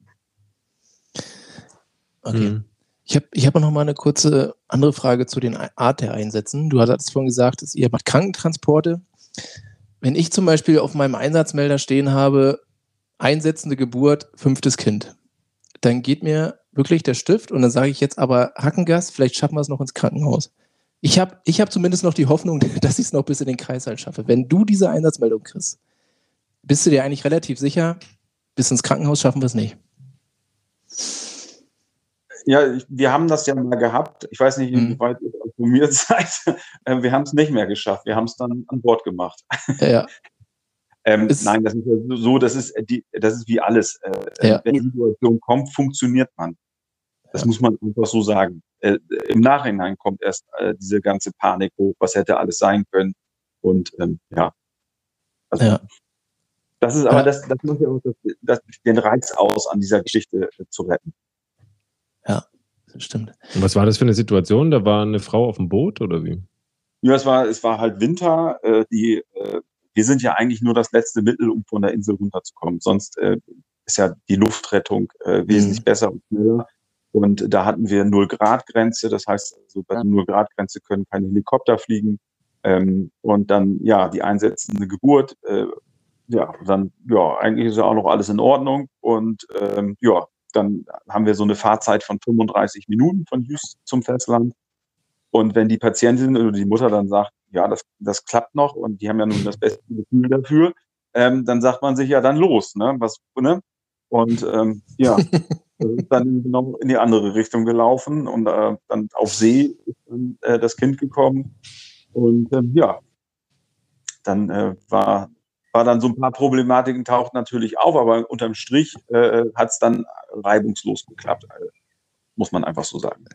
[SPEAKER 1] Okay. Mhm. Ich habe ich hab noch mal eine kurze andere Frage zu den Art der Einsätzen. Du hattest vorhin gesagt, dass ihr macht Krankentransporte. Wenn ich zum Beispiel auf meinem Einsatzmelder stehen habe, einsetzende Geburt, fünftes Kind, dann geht mir wirklich der Stift und dann sage ich jetzt aber Hackengas, vielleicht schaffen wir es noch ins Krankenhaus. Ich habe ich hab zumindest noch die Hoffnung, (laughs) dass ich es noch bis in den Kreis halt schaffe. Wenn du diese Einsatzmeldung kriegst, bist du dir eigentlich relativ sicher, bis ins Krankenhaus schaffen wir es nicht.
[SPEAKER 3] Ja, wir haben das ja mal gehabt. Ich weiß nicht, wie weit ihr informiert (laughs) seid. Äh, wir haben es nicht mehr geschafft. Wir haben es dann an Bord gemacht.
[SPEAKER 1] Ja. (laughs)
[SPEAKER 3] ähm, nein, das ist so, das ist, die, das ist wie alles. Äh, ja. Wenn die Situation kommt, funktioniert man. Das ja. muss man einfach so sagen äh, im Nachhinein kommt erst äh, diese ganze Panik hoch, was hätte alles sein können. Und ähm, ja. Also, ja. Das ist aber ja. das, das macht ja auch das, das, den Reiz aus, an dieser Geschichte äh, zu retten.
[SPEAKER 1] Ja, das stimmt.
[SPEAKER 2] Und was war das für eine Situation? Da war eine Frau auf dem Boot oder wie?
[SPEAKER 3] Ja, es war, es war halt Winter. Äh, die, äh, wir sind ja eigentlich nur das letzte Mittel, um von der Insel runterzukommen. Sonst äh, ist ja die Luftrettung äh, wesentlich mhm. besser und schneller. Und da hatten wir Null Grad Grenze. Das heißt, also bei der Null Grad Grenze können keine Helikopter fliegen. Ähm, und dann, ja, die einsetzende Geburt, äh, ja, dann, ja, eigentlich ist ja auch noch alles in Ordnung. Und ähm, ja, dann haben wir so eine Fahrzeit von 35 Minuten von Houston zum Festland. Und wenn die Patientin oder die Mutter dann sagt, ja, das, das klappt noch und die haben ja nun das beste Gefühl dafür, ähm, dann sagt man sich ja dann los, ne? Was, ne? Und ähm, ja, (laughs) dann genau in die andere Richtung gelaufen und äh, dann auf See ist dann, äh, das Kind gekommen. Und ähm, ja, dann äh, war, war dann so ein paar Problematiken taucht natürlich auf, aber unterm Strich äh, hat es dann reibungslos geklappt, äh, muss man einfach so sagen.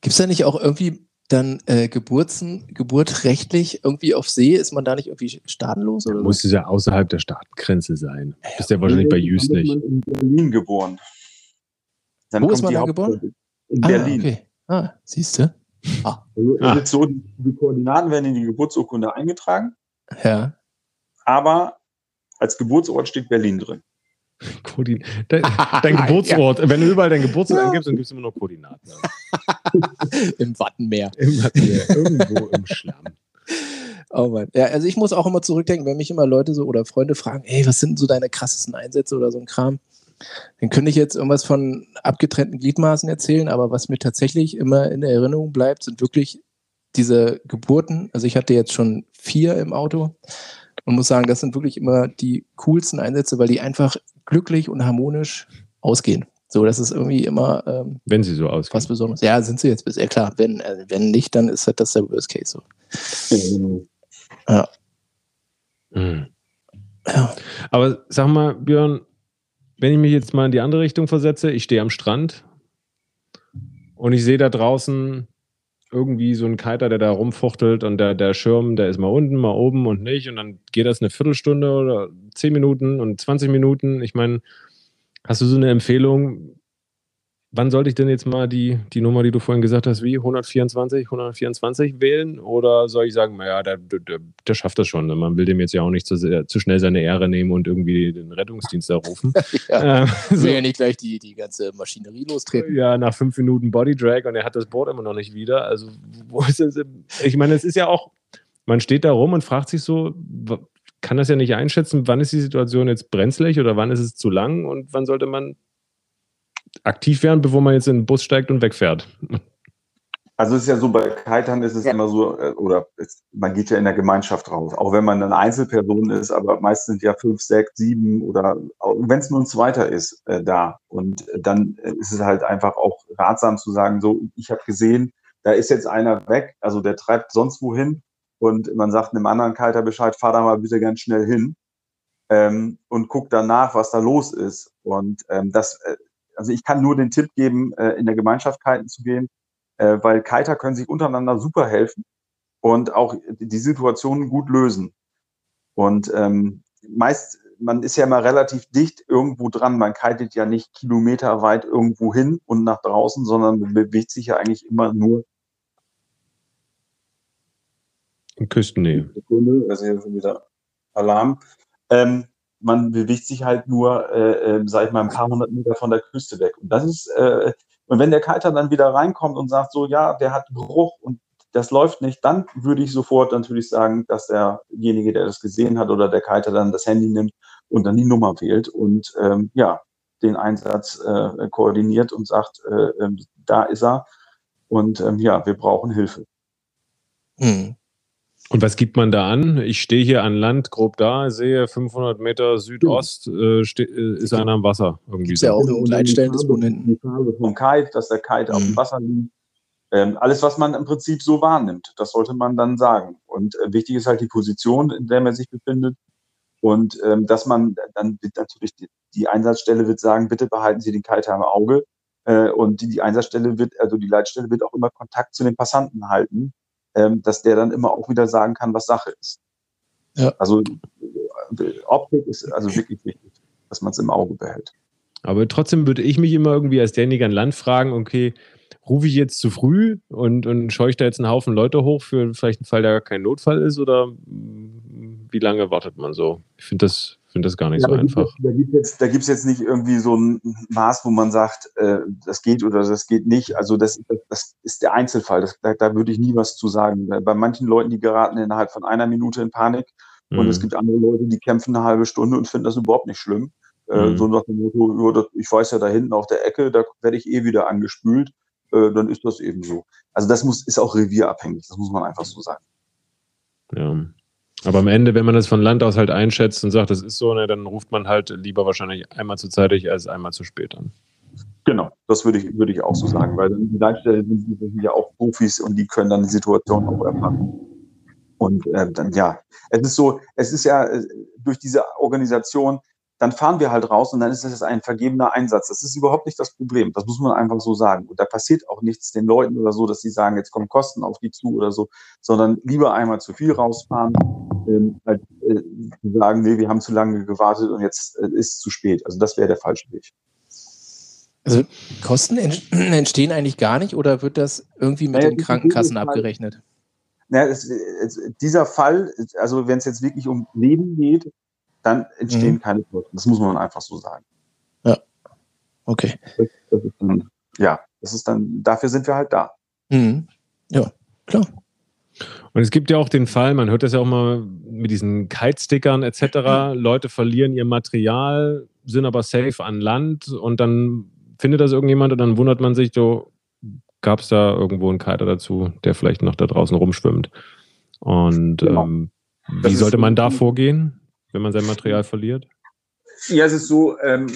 [SPEAKER 1] Gibt es da nicht auch irgendwie dann äh, Geburtsen, Geburt rechtlich irgendwie auf See? Ist man da nicht irgendwie staatenlos? Oder
[SPEAKER 2] muss es ja außerhalb der Staatengrenze sein. Ja, bist ja wahrscheinlich bei Jüst nicht.
[SPEAKER 3] in Berlin geboren.
[SPEAKER 1] Dann Wo ist man da geboren?
[SPEAKER 3] In ah, Berlin.
[SPEAKER 1] Okay. Ah, siehst du?
[SPEAKER 3] Ah. Also, ah. So, die Koordinaten werden in die Geburtsurkunde eingetragen.
[SPEAKER 1] Ja.
[SPEAKER 3] Aber als Geburtsort steht Berlin drin. (laughs)
[SPEAKER 2] Koordin dein, (laughs) dein Geburtsort. ja. Wenn du überall dein Geburtsort ja. eingibst, dann gibt es immer noch Koordinaten. (laughs)
[SPEAKER 1] Im Wattenmeer.
[SPEAKER 2] Im Wattenmeer. Irgendwo im Schlamm.
[SPEAKER 1] Oh Mann. Ja, also ich muss auch immer zurückdenken, wenn mich immer Leute so oder Freunde fragen, ey, was sind so deine krassesten Einsätze oder so ein Kram? Dann könnte ich jetzt irgendwas von abgetrennten Gliedmaßen erzählen, aber was mir tatsächlich immer in Erinnerung bleibt, sind wirklich diese Geburten. Also ich hatte jetzt schon vier im Auto und muss sagen, das sind wirklich immer die coolsten Einsätze, weil die einfach glücklich und harmonisch ausgehen. So, das ist irgendwie immer. Ähm,
[SPEAKER 2] wenn sie so ausgehen.
[SPEAKER 1] Was Besonderes. Ja, sind sie jetzt bisher klar. Wenn, äh, wenn nicht, dann ist halt das der Worst Case so. Ja.
[SPEAKER 2] Mhm. ja. Aber sag mal, Björn, wenn ich mich jetzt mal in die andere Richtung versetze, ich stehe am Strand und ich sehe da draußen irgendwie so einen Kiter, der da rumfuchtelt und der, der Schirm, der ist mal unten, mal oben und nicht und dann geht das eine Viertelstunde oder zehn Minuten und 20 Minuten. Ich meine, hast du so eine Empfehlung, Wann sollte ich denn jetzt mal die, die Nummer, die du vorhin gesagt hast, wie 124, 124 wählen? Oder soll ich sagen, naja, der, der, der schafft das schon. Man will dem jetzt ja auch nicht zu, sehr, zu schnell seine Ehre nehmen und irgendwie den Rettungsdienst da rufen. (laughs)
[SPEAKER 1] ja. ähm, so. Will ja nicht gleich die, die ganze Maschinerie lostreten.
[SPEAKER 2] Ja, nach fünf Minuten Bodydrag und er hat das Board immer noch nicht wieder. Also, wo ist es? Ich meine, es ist ja auch, man steht da rum und fragt sich so, kann das ja nicht einschätzen, wann ist die Situation jetzt brenzlig oder wann ist es zu lang und wann sollte man aktiv werden, bevor man jetzt in den Bus steigt und wegfährt.
[SPEAKER 3] Also es ist ja so, bei Kitern ist es ja. immer so, äh, oder es, man geht ja in der Gemeinschaft raus, auch wenn man eine Einzelperson ist, aber meist sind ja fünf, sechs, sieben oder wenn es nur ein zweiter ist, äh, da. Und äh, dann ist es halt einfach auch ratsam zu sagen, so, ich habe gesehen, da ist jetzt einer weg, also der treibt sonst wohin und man sagt einem anderen Kiter Bescheid, fahr da mal bitte ganz schnell hin ähm, und guck danach, was da los ist. Und ähm, das äh, also ich kann nur den Tipp geben, äh, in der Gemeinschaft kiten zu gehen, äh, weil Kiter können sich untereinander super helfen und auch die Situationen gut lösen. Und ähm, meist, man ist ja immer relativ dicht irgendwo dran. Man kitet ja nicht kilometerweit irgendwo hin und nach draußen, sondern man bewegt sich ja eigentlich immer nur
[SPEAKER 2] in Küstennähe.
[SPEAKER 3] Sekunde, das ist ja schon wieder Alarm. Ähm, man bewegt sich halt nur, äh, äh, sag ich mal, ein paar hundert Meter von der Küste weg. Und das ist, äh, und wenn der Kiter dann wieder reinkommt und sagt so, ja, der hat Bruch und das läuft nicht, dann würde ich sofort natürlich sagen, dass derjenige, der das gesehen hat oder der Kiter dann das Handy nimmt und dann die Nummer wählt und ähm, ja, den Einsatz äh, koordiniert und sagt, äh, äh, da ist er und ähm, ja, wir brauchen Hilfe.
[SPEAKER 2] Hm. Und was gibt man da an? Ich stehe hier an Land, grob da, sehe 500 Meter Südost, äh, äh, ist einer am Wasser. Irgendwie
[SPEAKER 1] so. ja auch ein Leitstellendisponenten.
[SPEAKER 3] Die Farbe vom Kite, dass der Kite mhm. auf dem mhm. Wasser liegt. Ähm, alles, was man im Prinzip so wahrnimmt, das sollte man dann sagen. Und äh, wichtig ist halt die Position, in der man sich befindet. Und ähm, dass man dann wird natürlich die, die, Einsatzstelle wird sagen, bitte behalten Sie den Kite im Auge. Äh, und die, die Einsatzstelle wird, also die Leitstelle wird auch immer Kontakt zu den Passanten halten ähm, dass der dann immer auch wieder sagen kann, was Sache ist. Ja. Also äh, Optik ist also wirklich wichtig, dass man es im Auge behält.
[SPEAKER 2] Aber trotzdem würde ich mich immer irgendwie als derjenige an Land fragen, okay, rufe ich jetzt zu früh und, und scheue ich da jetzt einen Haufen Leute hoch für vielleicht einen Fall, der kein Notfall ist oder wie lange wartet man so? Ich finde das, finde das gar nicht ja, so einfach.
[SPEAKER 3] Da gibt es jetzt, jetzt nicht irgendwie so ein Maß, wo man sagt, äh, das geht oder das geht nicht. Also das, das ist der Einzelfall. Das, da, da, würde ich nie was zu sagen. Bei manchen Leuten, die geraten innerhalb von einer Minute in Panik. Und mhm. es gibt andere Leute, die kämpfen eine halbe Stunde und finden das überhaupt nicht schlimm. Äh, mhm. So nach dem Motto, ich weiß ja da hinten auf der Ecke, da werde ich eh wieder angespült. Äh, dann ist das eben so. Also das muss, ist auch revierabhängig. Das muss man einfach so sagen.
[SPEAKER 2] Ja. Aber am Ende, wenn man das von Land aus halt einschätzt und sagt, das ist so, ne, dann ruft man halt lieber wahrscheinlich einmal zu zeitig als einmal zu spät an.
[SPEAKER 3] Genau, das würde ich, würde ich auch so sagen, weil die Leitstelle sind, ja auch Profis und die können dann die Situation auch erfassen. Und äh, dann ja, es ist so, es ist ja äh, durch diese Organisation dann fahren wir halt raus und dann ist das ein vergebener Einsatz. Das ist überhaupt nicht das Problem. Das muss man einfach so sagen. Und da passiert auch nichts den Leuten oder so, dass sie sagen, jetzt kommen Kosten auf die zu oder so, sondern lieber einmal zu viel rausfahren, ähm, als äh, sagen, nee, wir haben zu lange gewartet und jetzt äh, ist es zu spät. Also das wäre der falsche Weg.
[SPEAKER 1] Also Kosten (clears throat) entstehen eigentlich gar nicht oder wird das irgendwie mit naja, den Krankenkassen abgerechnet?
[SPEAKER 3] Naja, es, es, dieser Fall, also wenn es jetzt wirklich um Leben geht, dann entstehen mhm. keine Kosten. Das muss man einfach so sagen.
[SPEAKER 1] Ja. Okay.
[SPEAKER 3] Das, das dann, ja, das ist dann, dafür sind wir halt da.
[SPEAKER 1] Mhm. Ja, klar.
[SPEAKER 2] Und es gibt ja auch den Fall, man hört das ja auch mal mit diesen Kite-Stickern etc. Mhm. Leute verlieren ihr Material, sind aber safe an Land und dann findet das irgendjemand und dann wundert man sich, so gab es da irgendwo einen Kiter dazu, der vielleicht noch da draußen rumschwimmt. Und genau. ähm, wie sollte man da vorgehen? Wenn man sein Material verliert?
[SPEAKER 3] Ja, es ist so, ähm,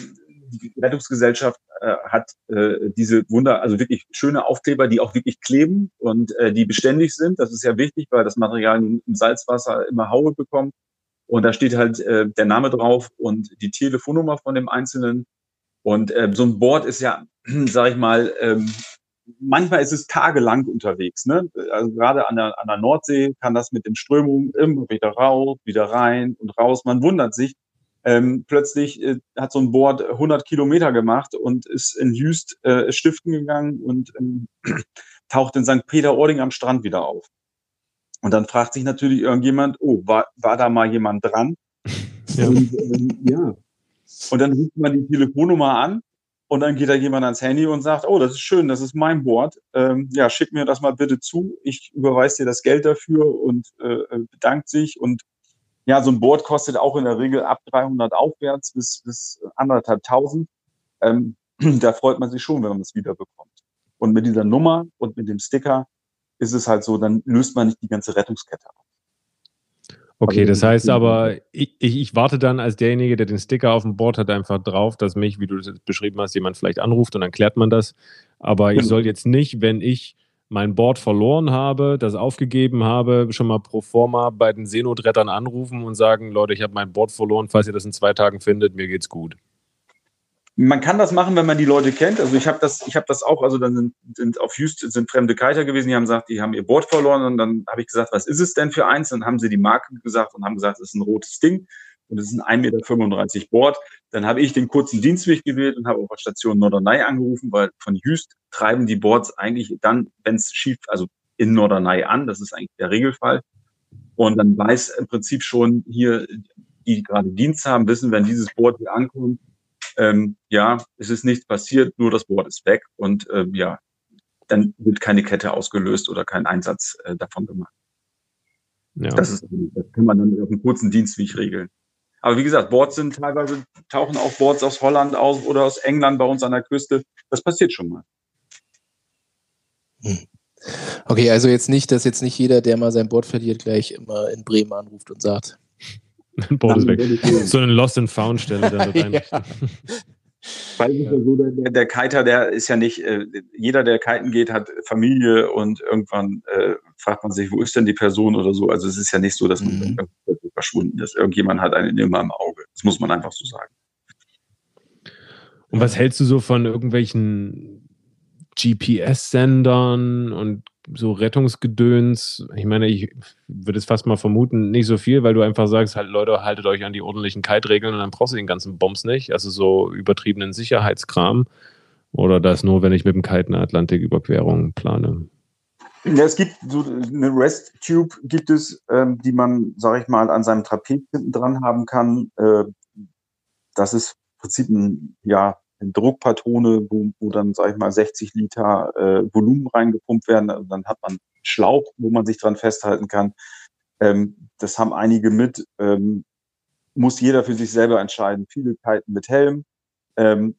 [SPEAKER 3] die Rettungsgesellschaft äh, hat äh, diese Wunder, also wirklich schöne Aufkleber, die auch wirklich kleben und äh, die beständig sind. Das ist ja wichtig, weil das Material im Salzwasser immer Haue bekommt. Und da steht halt äh, der Name drauf und die Telefonnummer von dem Einzelnen. Und äh, so ein Board ist ja, (clears throat) sag ich mal, ähm, manchmal ist es tagelang unterwegs. Ne? Also gerade an der, an der Nordsee kann das mit den Strömungen immer wieder raus, wieder rein und raus. Man wundert sich. Ähm, plötzlich äh, hat so ein Board 100 Kilometer gemacht und ist in Jüst äh, stiften gegangen und ähm, (clears throat) taucht in St. Peter-Ording am Strand wieder auf. Und dann fragt sich natürlich irgendjemand, oh, war, war da mal jemand dran? Ja. Und, ähm, ja. Und dann ruft man die Telefonnummer an und dann geht da jemand ans Handy und sagt, oh, das ist schön, das ist mein Board. Ähm, ja, schick mir das mal bitte zu. Ich überweise dir das Geld dafür und äh, äh bedankt sich. Und ja, so ein Board kostet auch in der Regel ab 300 aufwärts bis, bis anderthalb tausend. Ähm, (clears throat) da freut man sich schon, wenn man das wiederbekommt. Und mit dieser Nummer und mit dem Sticker ist es halt so, dann löst man nicht die ganze Rettungskette auf.
[SPEAKER 2] Okay, also, das heißt aber, ich, ich, ich, warte dann als derjenige, der den Sticker auf dem Board hat, einfach drauf, dass mich, wie du das beschrieben hast, jemand vielleicht anruft und dann klärt man das. Aber ich genau. soll jetzt nicht, wenn ich mein Board verloren habe, das aufgegeben habe, schon mal pro forma bei den Seenotrettern anrufen und sagen, Leute, ich habe mein Board verloren, falls ihr das in zwei Tagen findet, mir geht's gut.
[SPEAKER 3] Man kann das machen, wenn man die Leute kennt. Also ich habe das, ich habe das auch, also dann sind, sind auf Houston sind fremde Kiter gewesen, die haben gesagt, die haben ihr Board verloren und dann habe ich gesagt, was ist es denn für eins? Dann haben sie die Marke gesagt und haben gesagt, es ist ein rotes Ding und es ist ein 1,35 Meter Board. Dann habe ich den kurzen Dienstweg gewählt und habe auf der Station Norderney angerufen, weil von Houston treiben die Boards eigentlich dann, wenn es schief, also in Norderney an, das ist eigentlich der Regelfall. Und dann weiß im Prinzip schon hier, die gerade Dienst haben, wissen, wenn dieses Board hier ankommt, ähm, ja, es ist nichts passiert, nur das Board ist weg und ähm, ja, dann wird keine Kette ausgelöst oder kein Einsatz äh, davon gemacht. Ja. Das, ist, das kann man dann auf einem kurzen Dienstweg regeln. Aber wie gesagt, Boards sind teilweise, tauchen auch Boards aus Holland aus oder aus England bei uns an der Küste. Das passiert schon mal.
[SPEAKER 1] Hm. Okay, also jetzt nicht, dass jetzt nicht jeder, der mal sein Board verliert, gleich immer in Bremen anruft und sagt,
[SPEAKER 2] Board ist weg. So eine Lost and Found Stelle dann rein. (laughs) ja.
[SPEAKER 3] Weil ja. so, der, der Kiter, der ist ja nicht, äh, jeder, der kiten geht, hat Familie und irgendwann äh, fragt man sich, wo ist denn die Person oder so. Also es ist ja nicht so, dass man mhm. verschwunden ist. Irgendjemand hat einen immer im Auge. Das muss man einfach so sagen.
[SPEAKER 2] Und was hältst du so von irgendwelchen GPS-Sendern und so Rettungsgedöns, ich meine, ich würde es fast mal vermuten, nicht so viel, weil du einfach sagst, halt, Leute, haltet euch an die ordentlichen Kite-Regeln und dann brauchst du den ganzen Bombs nicht. Also so übertriebenen Sicherheitskram. Oder das nur, wenn ich mit dem Kite eine Atlantiküberquerung plane.
[SPEAKER 3] Ja, es gibt so eine Rest-Tube gibt es, ähm, die man, sage ich mal, an seinem Trapez hinten dran haben kann. Äh, das ist im Prinzip ein, ja, Druckpatrone, wo, wo dann, sag ich mal, 60 Liter äh, Volumen reingepumpt werden. Also dann hat man einen Schlauch, wo man sich dran festhalten kann. Ähm, das haben einige mit. Ähm, muss jeder für sich selber entscheiden. Viele kiten mit Helm ähm,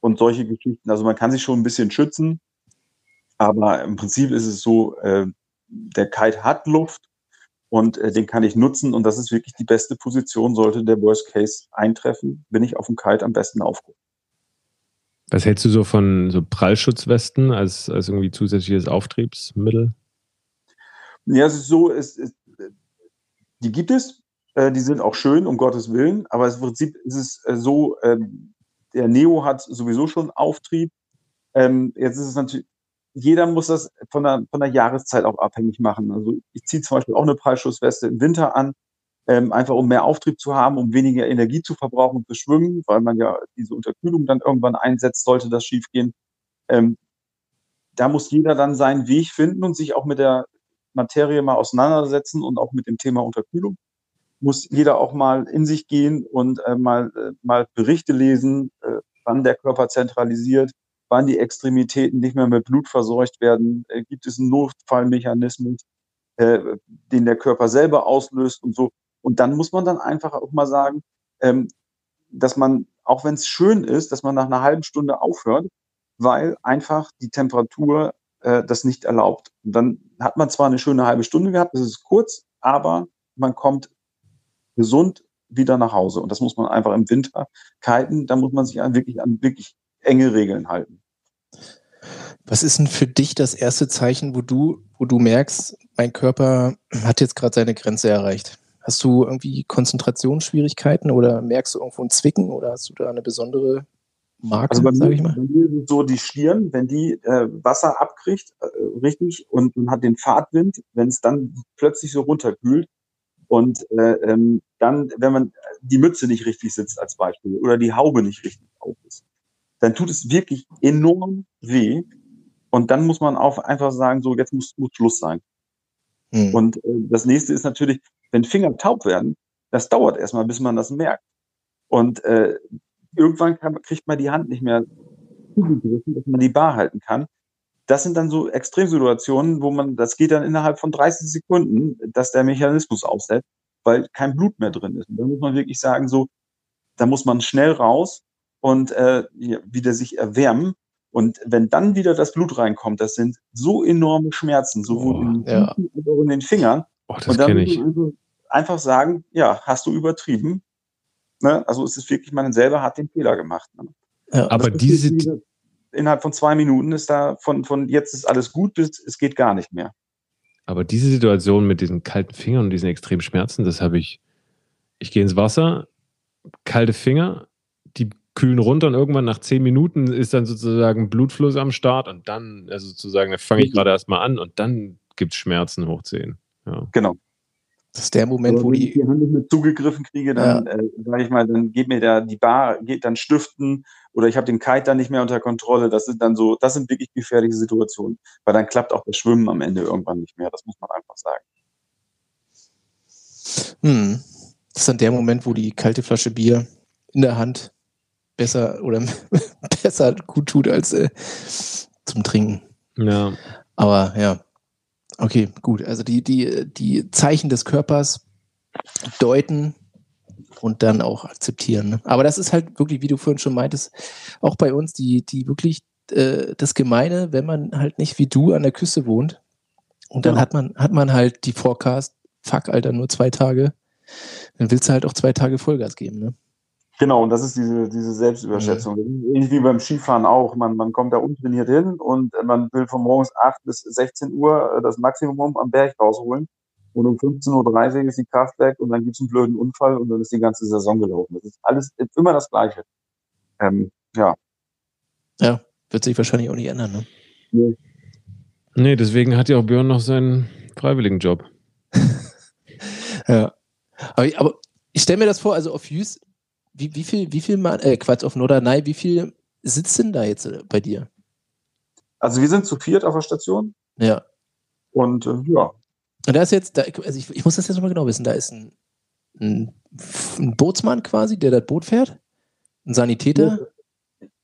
[SPEAKER 3] und solche Geschichten. Also man kann sich schon ein bisschen schützen, aber im Prinzip ist es so, äh, der Kite hat Luft und äh, den kann ich nutzen und das ist wirklich die beste Position. Sollte der Worst Case eintreffen, bin ich auf dem Kite am besten aufgehoben.
[SPEAKER 2] Was hältst du so von so Prallschutzwesten als, als irgendwie zusätzliches Auftriebsmittel?
[SPEAKER 3] Ja, es ist so, es, es, die gibt es, äh, die sind auch schön, um Gottes Willen, aber im Prinzip ist es äh, so, ähm, der Neo hat sowieso schon Auftrieb. Ähm, jetzt ist es natürlich, jeder muss das von der, von der Jahreszeit auch abhängig machen. Also ich ziehe zum Beispiel auch eine Prallschutzweste im Winter an, ähm, einfach um mehr Auftrieb zu haben, um weniger Energie zu verbrauchen für Schwimmen, weil man ja diese Unterkühlung dann irgendwann einsetzt, sollte das schiefgehen. Ähm, da muss jeder dann seinen Weg finden und sich auch mit der Materie mal auseinandersetzen und auch mit dem Thema Unterkühlung. Muss jeder auch mal in sich gehen und äh, mal, äh, mal Berichte lesen, äh, wann der Körper zentralisiert, wann die Extremitäten nicht mehr mit Blut verseucht werden, äh, gibt es einen Notfallmechanismus, äh, den der Körper selber auslöst und so. Und dann muss man dann einfach auch mal sagen, ähm, dass man, auch wenn es schön ist, dass man nach einer halben Stunde aufhört, weil einfach die Temperatur äh, das nicht erlaubt. Und dann hat man zwar eine schöne halbe Stunde gehabt, das ist kurz, aber man kommt gesund wieder nach Hause. Und das muss man einfach im Winter kiten. Da muss man sich an wirklich an wirklich enge Regeln halten.
[SPEAKER 1] Was ist denn für dich das erste Zeichen, wo du, wo du merkst, mein Körper hat jetzt gerade seine Grenze erreicht? Hast du irgendwie Konzentrationsschwierigkeiten oder merkst du irgendwo ein Zwicken oder hast du da eine besondere Marke,
[SPEAKER 3] also bei mir, ich mal? Bei mir so die Stirn, wenn die äh, Wasser abkriegt, äh, richtig, und man hat den Fahrtwind, wenn es dann plötzlich so runterkühlt und äh, ähm, dann, wenn man die Mütze nicht richtig sitzt als Beispiel oder die Haube nicht richtig auf ist, dann tut es wirklich enorm weh. Und dann muss man auch einfach sagen, so jetzt muss, muss Schluss sein. Hm. Und äh, das nächste ist natürlich, wenn Finger taub werden, das dauert erstmal, bis man das merkt. Und äh, irgendwann kann, kriegt man die Hand nicht mehr zugegriffen, dass man die Bar halten kann. Das sind dann so Extremsituationen, wo man, das geht dann innerhalb von 30 Sekunden, dass der Mechanismus aussetzt, weil kein Blut mehr drin ist. Und da muss man wirklich sagen, so, da muss man schnell raus und äh, wieder sich erwärmen. Und wenn dann wieder das Blut reinkommt, das sind so enorme Schmerzen, sowohl oh, in, den ja. in den Fingern.
[SPEAKER 2] Oh, das kenne ich.
[SPEAKER 3] Einfach sagen, ja, hast du übertrieben, Ne? Also es ist wirklich, man selber hat den Fehler gemacht. Ne?
[SPEAKER 2] Ja, aber diese
[SPEAKER 3] innerhalb von zwei Minuten ist da von, von jetzt ist alles gut bis es geht gar nicht mehr.
[SPEAKER 2] Aber diese Situation mit diesen kalten Fingern und diesen extremen Schmerzen, das habe ich. Ich gehe ins Wasser, kalte Finger, die kühlen runter und irgendwann nach zehn Minuten ist dann sozusagen Blutfluss am Start und dann, also sozusagen, da fange ich mhm. gerade erstmal an und dann gibt es Schmerzen hoch 10.
[SPEAKER 3] Ja. Genau.
[SPEAKER 1] Das ist der Moment,
[SPEAKER 3] Aber
[SPEAKER 1] wo
[SPEAKER 3] die. Wenn ich die Hand nicht mehr zugegriffen kriege, dann, ja. äh, sage ich mal, dann geht mir da die Bar, geht dann stiften oder ich habe den Kite dann nicht mehr unter Kontrolle. Das sind dann so, das sind wirklich gefährliche Situationen, weil dann klappt auch das Schwimmen am Ende irgendwann nicht mehr. Das muss man einfach sagen.
[SPEAKER 1] Hm. Das ist dann der Moment, wo die kalte Flasche Bier in der Hand besser oder (laughs) besser gut tut als äh, zum Trinken.
[SPEAKER 2] Ja.
[SPEAKER 1] Aber ja, Okay, gut. Also die, die, die Zeichen des Körpers deuten und dann auch akzeptieren. Ne? Aber das ist halt wirklich, wie du vorhin schon meintest, auch bei uns die, die wirklich äh, das Gemeine, wenn man halt nicht wie du an der Küste wohnt und dann ja. hat man, hat man halt die Forecast, fuck, Alter, nur zwei Tage, dann willst du halt auch zwei Tage Vollgas geben, ne?
[SPEAKER 3] Genau, und das ist diese, diese Selbstüberschätzung. Mhm. Ähnlich wie beim Skifahren auch. Man, man kommt da untrainiert hin und man will von morgens 8 bis 16 Uhr äh, das Maximum am Berg rausholen. Und um 15.30 Uhr ist die Kraft weg und dann gibt es einen blöden Unfall und dann ist die ganze Saison gelaufen. Das ist alles immer das Gleiche. Ähm, ja.
[SPEAKER 1] Ja, wird sich wahrscheinlich auch nicht ändern, ne?
[SPEAKER 2] Nee. Nee, deswegen hat ja auch Björn noch seinen Freiwilligenjob. (laughs)
[SPEAKER 1] ja. Aber, aber ich stelle mir das vor, also auf Jüst wie, wie viel, wie viel Mann, äh, Quatsch, auf Norderney, wie viel sitzt denn da jetzt äh, bei dir?
[SPEAKER 3] Also wir sind zu viert auf der Station.
[SPEAKER 1] Ja.
[SPEAKER 3] Und äh, ja.
[SPEAKER 1] Und da ist jetzt, da, also ich, ich muss das jetzt mal genau wissen, da ist ein, ein, ein, Bootsmann quasi, der das Boot fährt. Ein Sanitäter?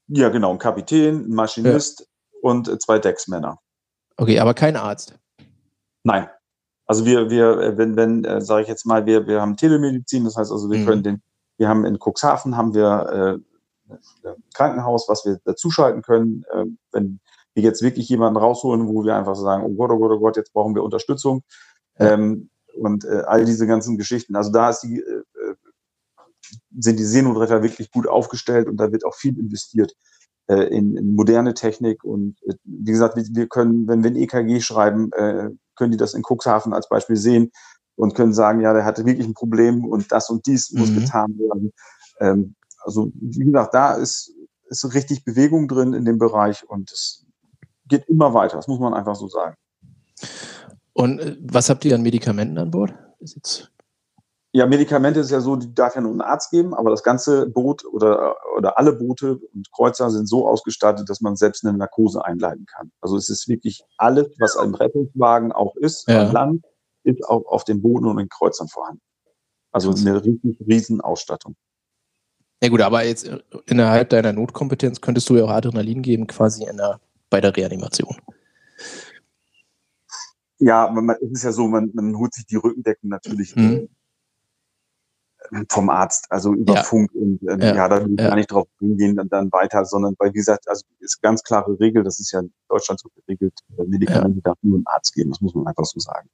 [SPEAKER 3] Ja, genau, ein Kapitän, ein Maschinist ja. und zwei Decksmänner.
[SPEAKER 1] Okay, aber kein Arzt.
[SPEAKER 3] Nein. Also wir, wir, wenn, wenn, äh, sage ich jetzt mal, wir, wir haben Telemedizin, das heißt also, wir mhm. können den, wir haben in Cuxhaven haben wir äh, ein Krankenhaus, was wir dazuschalten können, äh, wenn wir jetzt wirklich jemanden rausholen, wo wir einfach sagen, oh Gott, oh Gott, oh Gott, jetzt brauchen wir Unterstützung. Ja. Ähm, und äh, all diese ganzen Geschichten. Also da ist die, äh, äh sind die Seenotretter wirklich gut aufgestellt und da wird auch viel investiert äh, in, in moderne Technik. Und äh, wie gesagt, wir, wir können, wenn wir ein EKG schreiben, äh, können die das in Cuxhaven als Beispiel sehen und können sagen, ja, der hatte wirklich ein Problem und das und dies muss mhm. getan werden. Ähm, also wie gesagt, da ist, ist richtig Bewegung drin in dem Bereich und es geht immer weiter, das muss man einfach so sagen.
[SPEAKER 1] Und äh, was habt ihr an Medikamenten an Bord?
[SPEAKER 3] Ja, Medikamente ist ja so, die darf ja nur ein Arzt geben, aber das ganze Boot oder, oder alle Boote und Kreuzer sind so ausgestattet, dass man selbst eine Narkose einleiten kann. Also es ist wirklich alles, was im Rettungswagen auch ist, ja. an Land, ist auch auf den Booten und den Kreuzern vorhanden. Also eine richtig riesen Ausstattung.
[SPEAKER 1] Ja gut, aber jetzt innerhalb deiner Notkompetenz könntest du ja auch Adrenalin geben, quasi in der, bei der Reanimation.
[SPEAKER 3] Ja, man, es ist ja so, man, man holt sich die Rückendecken natürlich mhm vom Arzt, also über ja. Funk und ähm, ja, ja da will ich ja. gar nicht drauf hingehen dann, dann weiter, sondern weil, wie gesagt, also ist ganz klare Regel, das ist ja in Deutschland so geregelt, äh, Medikamente ja. darf nur ein Arzt geben, das muss man einfach so sagen.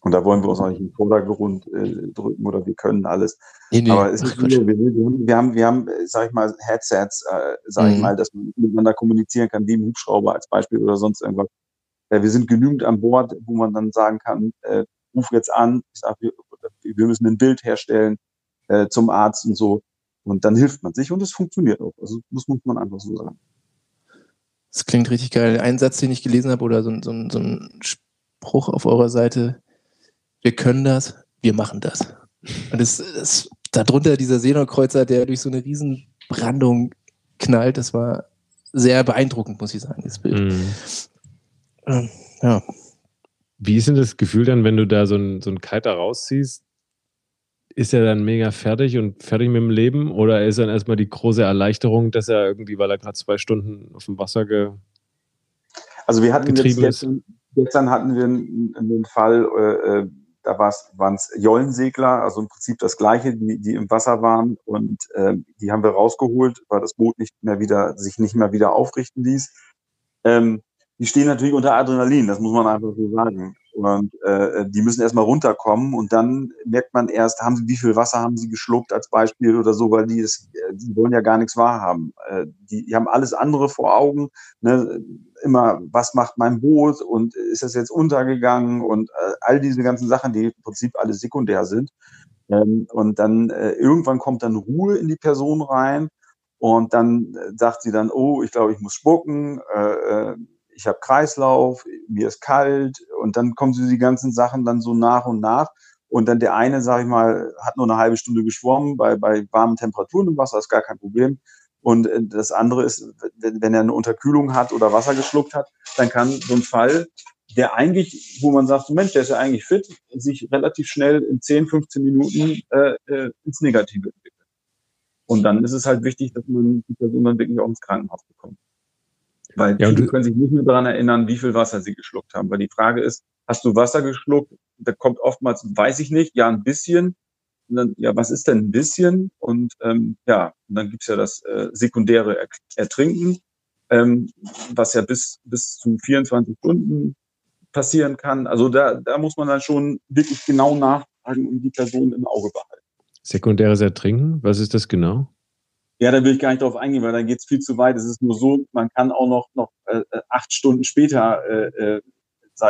[SPEAKER 3] Und da wollen wir uns auch nicht in den Vordergrund äh, drücken oder wir können alles. Nee, nee. Aber es ist wir, wir, haben, wir haben, äh, sag ich mal, Headsets, äh, sag mhm. ich mal, dass man miteinander kommunizieren kann, wie im Hubschrauber als Beispiel oder sonst irgendwas. Äh, wir sind genügend an Bord, wo man dann sagen kann, äh, ruf jetzt an, ich sag, wir, wir müssen ein Bild herstellen, äh, zum Arzt und so. Und dann hilft man sich und es funktioniert auch. Also das muss man einfach so sagen.
[SPEAKER 1] Das klingt richtig geil. Ein Satz, den ich gelesen habe, oder so, so, so ein Spruch auf eurer Seite, wir können das, wir machen das. Und das, das darunter dieser Seenotkreuzer, der durch so eine Riesenbrandung knallt, das war sehr beeindruckend, muss ich sagen, das Bild. Mm.
[SPEAKER 2] Ähm, ja. Wie ist denn das Gefühl dann, wenn du da so einen so Kiter rausziehst, ist er dann mega fertig und fertig mit dem Leben? Oder ist dann erstmal die große Erleichterung, dass er irgendwie, weil er gerade zwei Stunden auf dem Wasser ge
[SPEAKER 3] Also wir hatten jetzt gestern, gestern hatten wir einen, einen Fall, äh, äh da waren es Jollensegler, also im Prinzip das gleiche, die, die im Wasser waren und äh, die haben wir rausgeholt, weil das Boot nicht mehr wieder, sich nicht mehr wieder aufrichten ließ. Ähm, die stehen natürlich unter Adrenalin, das muss man einfach so sagen. Und äh, die müssen erstmal runterkommen und dann merkt man erst, haben sie, wie viel Wasser haben sie geschluckt als Beispiel oder so, weil die, ist, die wollen ja gar nichts wahrhaben. Äh, die, die haben alles andere vor Augen. Ne? Immer, was macht mein Boot und ist das jetzt untergegangen und äh, all diese ganzen Sachen, die im Prinzip alles sekundär sind. Ähm, und dann äh, irgendwann kommt dann Ruhe in die Person rein und dann äh, sagt sie dann, oh, ich glaube, ich muss spucken. Ich habe Kreislauf, mir ist kalt und dann kommen so die ganzen Sachen dann so nach und nach. Und dann der eine, sage ich mal, hat nur eine halbe Stunde geschwommen, bei, bei warmen Temperaturen im Wasser ist gar kein Problem. Und äh, das andere ist, wenn er eine Unterkühlung hat oder Wasser geschluckt hat, dann kann so ein Fall, der eigentlich, wo man sagt, Mensch, der ist ja eigentlich fit, sich relativ schnell in 10, 15 Minuten äh, äh, ins Negative entwickeln. Und dann ist es halt wichtig, dass man die Person dann wirklich auch ins Krankenhaus bekommt. Weil ja, viele können sich nicht mehr daran erinnern, wie viel Wasser sie geschluckt haben. Weil die Frage ist, hast du Wasser geschluckt? Da kommt oftmals, weiß ich nicht, ja, ein bisschen. Und dann, ja, was ist denn ein bisschen? Und ähm, ja, und dann gibt's ja das äh, sekundäre Ertrinken, ähm, was ja bis, bis zu 24 Stunden passieren kann. Also da, da muss man dann schon wirklich genau nachfragen und die Person im Auge behalten.
[SPEAKER 2] Sekundäres Ertrinken, was ist das genau?
[SPEAKER 3] Ja, da will ich gar nicht drauf eingehen, weil dann geht's viel zu weit. Es ist nur so, man kann auch noch, noch äh, äh acht Stunden später, äh, äh,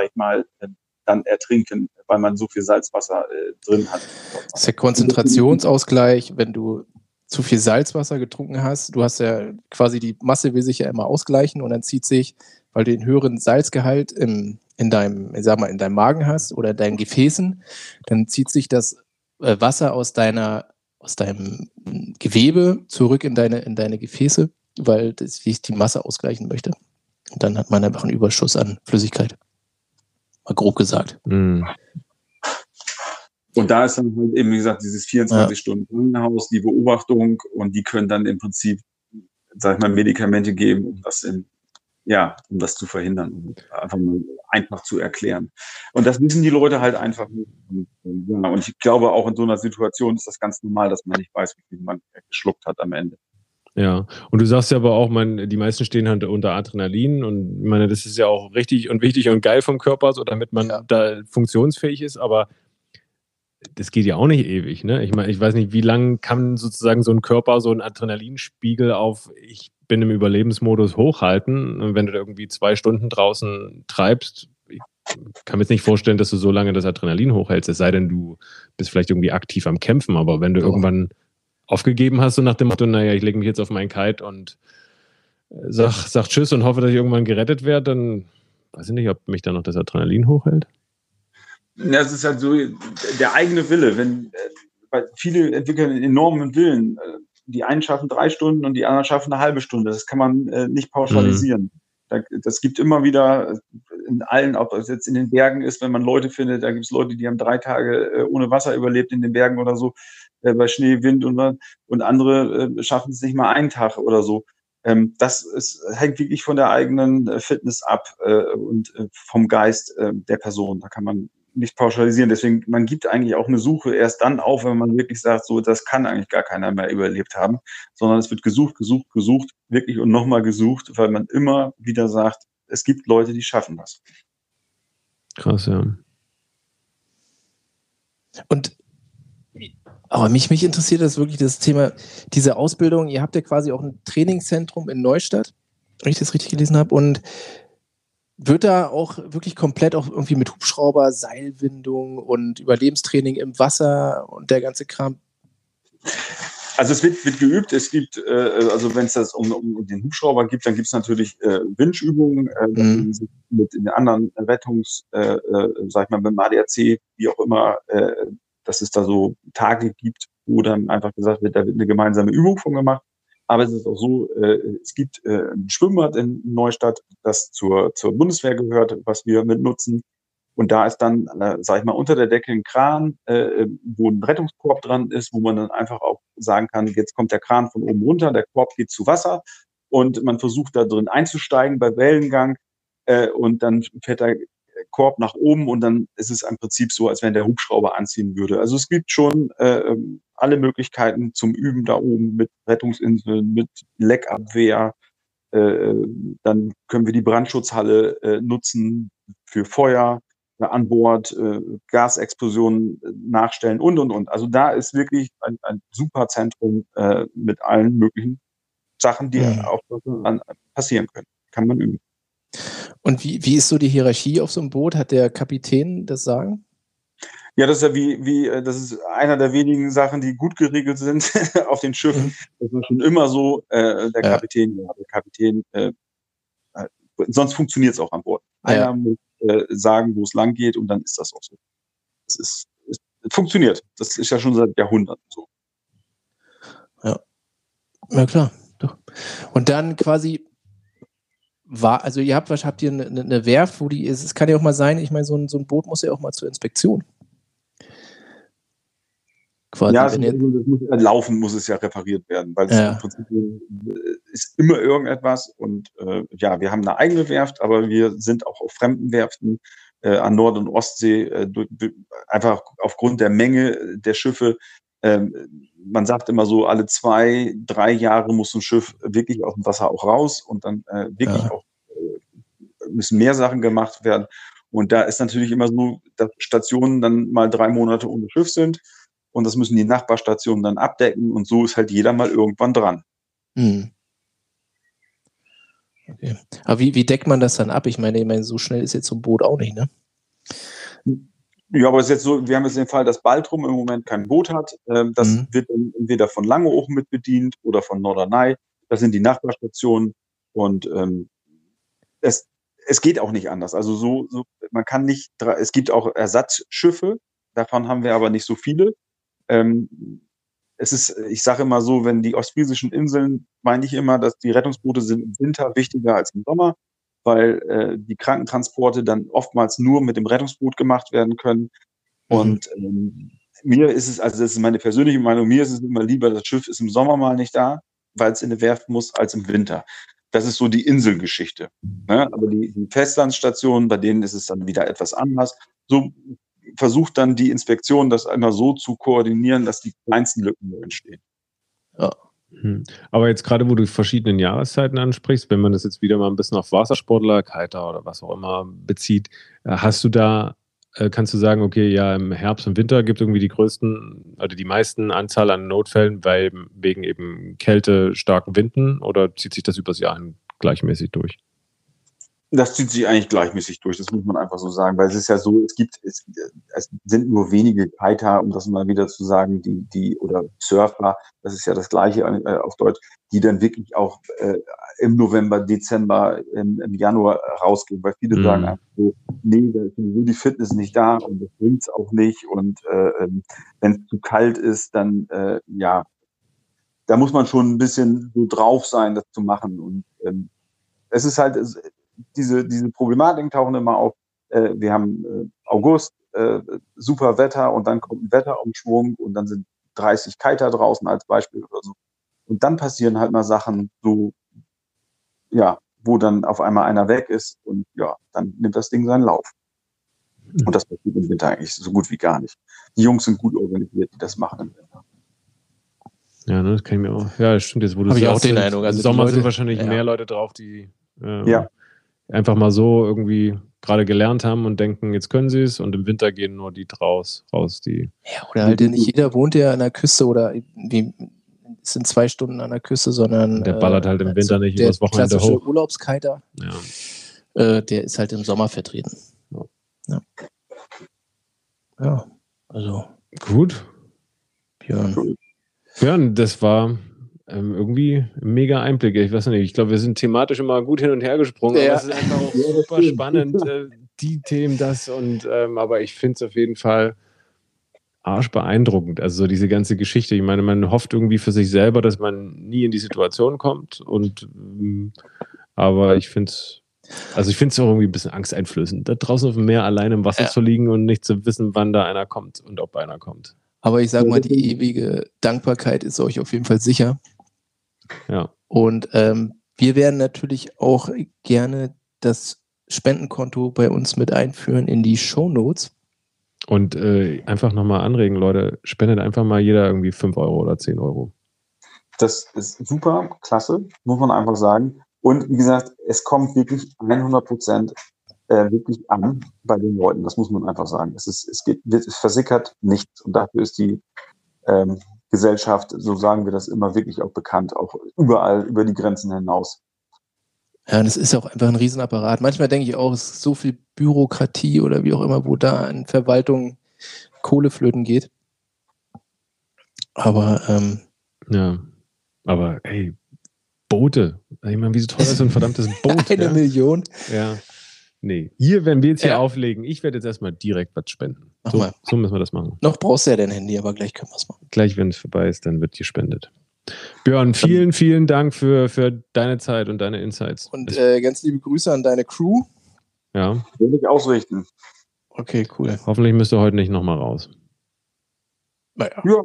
[SPEAKER 3] ich mal, äh, dann ertrinken, weil man so viel Salzwasser äh, drin hat.
[SPEAKER 1] Das ist der Konzentrationsausgleich, wenn du zu viel Salzwasser getrunken hast. Du hast ja quasi die Masse will sich ja immer ausgleichen und dann zieht sich, weil du den höheren Salzgehalt im, in deinem, ich sag mal, in deinem Magen hast oder in deinen Gefäßen, dann zieht sich das äh, Wasser aus deiner aus deinem Gewebe zurück in deine, in deine Gefäße, weil das, wie ich die Masse ausgleichen möchte. Und dann hat man einfach einen Überschuss an Flüssigkeit. Mal grob gesagt. Mm.
[SPEAKER 3] Und da ist dann halt eben, wie gesagt, dieses 24-Stunden-Krankenhaus, die Beobachtung und die können dann im Prinzip, sag ich mal, Medikamente geben, um das in, ja, um das zu verhindern, um einfach mal einfach zu erklären. Und das wissen die Leute halt einfach nicht. Und, ja, und ich glaube, auch in so einer Situation ist das ganz normal, dass man nicht weiß, wie viel man geschluckt hat am Ende.
[SPEAKER 2] Ja, und du sagst ja aber auch, man, die meisten stehen halt unter Adrenalin und ich meine, das ist ja auch richtig und wichtig und geil vom Körper, so damit man ja. da funktionsfähig ist, aber das geht ja auch nicht ewig, ne? Ich meine, ich weiß nicht, wie lange kann sozusagen so ein Körper so einen Adrenalinspiegel auf ich bin im Überlebensmodus hochhalten. Und wenn du da irgendwie zwei Stunden draußen treibst, ich kann mir jetzt nicht vorstellen, dass du so lange das Adrenalin hochhältst, es sei denn, du bist vielleicht irgendwie aktiv am Kämpfen, aber wenn du oh. irgendwann aufgegeben hast, so nach dem Motto, naja, ich lege mich jetzt auf meinen Kite und äh, sag, sag Tschüss und hoffe, dass ich irgendwann gerettet werde, dann weiß ich nicht, ob mich da noch das Adrenalin hochhält.
[SPEAKER 3] Ja, es ist halt so der eigene Wille. Wenn, äh, viele entwickeln einen enormen Willen. Äh, die einen schaffen drei Stunden und die anderen schaffen eine halbe Stunde. Das kann man äh, nicht pauschalisieren. Mhm. das gibt immer wieder in allen, ob es jetzt in den Bergen ist, wenn man Leute findet, da gibt es Leute, die haben drei Tage ohne Wasser überlebt in den Bergen oder so, bei Schnee, Wind und, und andere schaffen es nicht mal einen Tag oder so. Ähm, das ist, hängt wirklich von der eigenen Fitness ab und vom Geist der Person. Da kann man nicht pauschalisieren. Deswegen, man gibt eigentlich auch eine Suche erst dann auf, wenn man wirklich sagt, so, das kann eigentlich gar keiner mehr überlebt haben, sondern es wird gesucht, gesucht, gesucht, wirklich und nochmal gesucht, weil man immer wieder sagt, es gibt Leute, die schaffen das.
[SPEAKER 2] Krass, ja.
[SPEAKER 1] Und aber mich, mich interessiert das wirklich das Thema, diese Ausbildung. Ihr habt ja quasi auch ein Trainingszentrum in Neustadt, wenn ich das richtig gelesen habe. Und wird da auch wirklich komplett auch irgendwie mit Hubschrauber, Seilwindung und Überlebenstraining im Wasser und der ganze Kram?
[SPEAKER 3] Also es wird, wird geübt. Es gibt, äh, also wenn es das um, um den Hubschrauber gibt, dann gibt es natürlich äh, Windübungen äh, mhm. mit den anderen Rettungs, äh, äh, sag ich mal, beim ADAC, wie auch immer, äh, dass es da so Tage gibt, wo dann einfach gesagt wird, da wird eine gemeinsame Übung von gemacht. Aber es ist auch so, äh, es gibt äh, ein Schwimmbad in Neustadt, das zur, zur Bundeswehr gehört, was wir mit nutzen. Und da ist dann, äh, sag ich mal, unter der Decke ein Kran, äh, wo ein Rettungskorb dran ist, wo man dann einfach auch sagen kann, jetzt kommt der Kran von oben runter, der Korb geht zu Wasser und man versucht da drin einzusteigen bei Wellengang äh, und dann fährt der Korb nach oben und dann ist es im Prinzip so, als wenn der Hubschrauber anziehen würde. Also es gibt schon äh, ähm, alle Möglichkeiten zum Üben da oben mit Rettungsinseln, mit Leckabwehr. Äh, dann können wir die Brandschutzhalle äh, nutzen für Feuer äh, an Bord, äh, Gasexplosionen äh, nachstellen und, und, und. Also da ist wirklich ein, ein super Zentrum äh, mit allen möglichen Sachen, die ja. auch passieren können. Kann man üben.
[SPEAKER 1] Und wie, wie ist so die Hierarchie auf so einem Boot? Hat der Kapitän das Sagen?
[SPEAKER 3] Ja, das ist ja wie, wie, äh, das ist einer der wenigen Sachen, die gut geregelt sind (laughs) auf den Schiffen. Mhm. Das war schon immer so, äh, der Kapitän, ja, der Kapitän, äh, äh sonst funktioniert es auch an Bord. Einer ja. muss äh, sagen, wo es lang geht und dann ist das auch so. Das ist, es funktioniert. Das ist ja schon seit Jahrhunderten so.
[SPEAKER 1] Ja. Ja, klar. Doch. Und dann quasi war, also ihr habt, habt ihr eine, eine Werft, wo die ist, es kann ja auch mal sein, ich meine, so ein, so ein Boot muss ja auch mal zur Inspektion.
[SPEAKER 3] Quasi, ja, also, das muss, laufen muss es ja repariert werden, weil ja. im Prinzip äh, ist immer irgendetwas und äh, ja, wir haben eine eigene Werft, aber wir sind auch auf fremden Werften äh, an Nord- und Ostsee, äh, durch, einfach aufgrund der Menge der Schiffe. Ähm, man sagt immer so, alle zwei, drei Jahre muss ein Schiff wirklich aus dem Wasser auch raus und dann äh, wirklich ja. auch äh, müssen mehr Sachen gemacht werden. Und da ist natürlich immer so, dass Stationen dann mal drei Monate ohne Schiff sind und das müssen die Nachbarstationen dann abdecken und so ist halt jeder mal irgendwann dran. Hm.
[SPEAKER 1] Okay. Aber wie, wie deckt man das dann ab? Ich meine, ich meine, so schnell ist jetzt so ein Boot auch nicht, ne?
[SPEAKER 3] Ja, aber es ist jetzt so, wir haben jetzt den Fall, dass Baltrum im Moment kein Boot hat. Ähm, das mhm. wird entweder von Langeoog mit bedient oder von Norderney. Das sind die Nachbarstationen und ähm, es, es geht auch nicht anders. Also so, so, man kann nicht, es gibt auch Ersatzschiffe, davon haben wir aber nicht so viele. Ähm, es ist, ich sage immer so, wenn die ostfriesischen Inseln, meine ich immer, dass die Rettungsboote sind im Winter wichtiger als im Sommer, weil äh, die Krankentransporte dann oftmals nur mit dem Rettungsboot gemacht werden können. Mhm. Und ähm, mir ist es, also das ist meine persönliche Meinung, mir ist es immer lieber, das Schiff ist im Sommer mal nicht da, weil es in der Werft muss, als im Winter. Das ist so die Inselgeschichte. Ne? Aber die, die Festlandsstationen, bei denen ist es dann wieder etwas anders. So versucht dann die Inspektion, das einmal so zu koordinieren, dass die kleinsten Lücken nur entstehen.
[SPEAKER 2] Ja. Hm. Aber jetzt gerade, wo du verschiedene Jahreszeiten ansprichst, wenn man das jetzt wieder mal ein bisschen auf Wassersportler, Kiter oder was auch immer bezieht, äh, hast du da, äh, kannst du sagen, okay, ja, im Herbst und Winter gibt es irgendwie die größten, also die meisten Anzahl an Notfällen, weil wegen eben Kälte, starken Winden oder zieht sich das übers Jahr gleichmäßig durch?
[SPEAKER 3] Das zieht sich eigentlich gleichmäßig durch, das muss man einfach so sagen, weil es ist ja so, es gibt, es, es sind nur wenige Kiter, um das mal wieder zu sagen, die, die, oder Surfer, das ist ja das Gleiche äh, auf Deutsch, die dann wirklich auch äh, im November, Dezember, im, im Januar rausgehen, weil viele mhm. sagen einfach so, nee, da ist sowieso die Fitness nicht da und das bringt's auch nicht und äh, ähm, wenn es zu kalt ist, dann, äh, ja, da muss man schon ein bisschen so drauf sein, das zu machen und ähm, es ist halt, diese, diese Problematiken tauchen immer auf. Äh, wir haben äh, August, äh, super Wetter und dann kommt ein Wetterumschwung und dann sind 30 Kiter draußen als Beispiel oder so. Und dann passieren halt mal Sachen, so, ja, wo dann auf einmal einer weg ist und ja, dann nimmt das Ding seinen Lauf. Und das passiert im Winter eigentlich so gut wie gar nicht. Die Jungs sind gut organisiert, die das machen im Winter.
[SPEAKER 2] Ja, ne, das kann ich mir auch. Ja, das stimmt jetzt, wo du
[SPEAKER 1] Habe ich auch den Eindruck.
[SPEAKER 2] Also Im Sommer Leute, sind wahrscheinlich ja. mehr Leute drauf, die äh, ja einfach mal so irgendwie gerade gelernt haben und denken, jetzt können sie es und im Winter gehen nur die draus, raus, die.
[SPEAKER 1] Ja, oder halt nicht jeder wohnt ja an der Küste oder wie, sind zwei Stunden an der Küste, sondern.
[SPEAKER 2] Der ballert halt im äh, Winter nicht übers Wochenende hoch.
[SPEAKER 1] Urlaubskiter, ja. Äh, der ist halt im Sommer vertreten. Ja. Ja, ja also.
[SPEAKER 2] Gut. Björn. Björn, das war ähm, irgendwie mega Einblick. Ich weiß nicht, ich glaube, wir sind thematisch immer gut hin und her gesprungen, ja. aber es ist einfach auch (laughs) super spannend, äh, die Themen, das und ähm, aber ich finde es auf jeden Fall arschbeeindruckend. Also so diese ganze Geschichte. Ich meine, man hofft irgendwie für sich selber, dass man nie in die Situation kommt und ähm, aber ich finde es also ich finde es auch irgendwie ein bisschen angsteinflößend, da draußen auf dem Meer allein im Wasser ja. zu liegen und nicht zu wissen, wann da einer kommt und ob einer kommt.
[SPEAKER 1] Aber ich sage mal, die ewige Dankbarkeit ist euch auf jeden Fall sicher.
[SPEAKER 2] Ja.
[SPEAKER 1] Und ähm, wir werden natürlich auch gerne das Spendenkonto bei uns mit einführen in die Show Notes.
[SPEAKER 2] Und äh, einfach nochmal anregen, Leute, spendet einfach mal jeder irgendwie 5 Euro oder 10 Euro.
[SPEAKER 3] Das ist super, klasse, muss man einfach sagen. Und wie gesagt, es kommt wirklich 100 Prozent äh, wirklich an bei den Leuten. Das muss man einfach sagen. Es, ist, es, geht, es versickert nichts. Und dafür ist die ähm, Gesellschaft, so sagen wir das immer, wirklich auch bekannt, auch überall über die Grenzen hinaus.
[SPEAKER 1] Ja, und es ist auch einfach ein Riesenapparat. Manchmal denke ich auch, es ist so viel Bürokratie oder wie auch immer, wo da an Verwaltung Kohleflöten geht. Aber ähm,
[SPEAKER 2] ja, aber hey, Boote. Ich meine, wie so teuer ist so ein verdammtes (laughs) Boot?
[SPEAKER 1] Eine
[SPEAKER 2] ja?
[SPEAKER 1] Million.
[SPEAKER 2] Ja. Nee, hier, wenn wir jetzt hier ja. auflegen, ich werde jetzt erstmal direkt was spenden. So, so, müssen wir das machen.
[SPEAKER 1] Noch brauchst du ja dein Handy, aber gleich können wir es machen.
[SPEAKER 2] Gleich, wenn es vorbei ist, dann wird gespendet. Björn, vielen, vielen Dank für, für deine Zeit und deine Insights.
[SPEAKER 1] Und äh, ganz liebe Grüße an deine Crew.
[SPEAKER 2] Ja.
[SPEAKER 3] Will ich ausrichten.
[SPEAKER 1] Okay, cool.
[SPEAKER 2] Hoffentlich müsst ihr heute nicht nochmal raus.
[SPEAKER 3] Naja. Ja,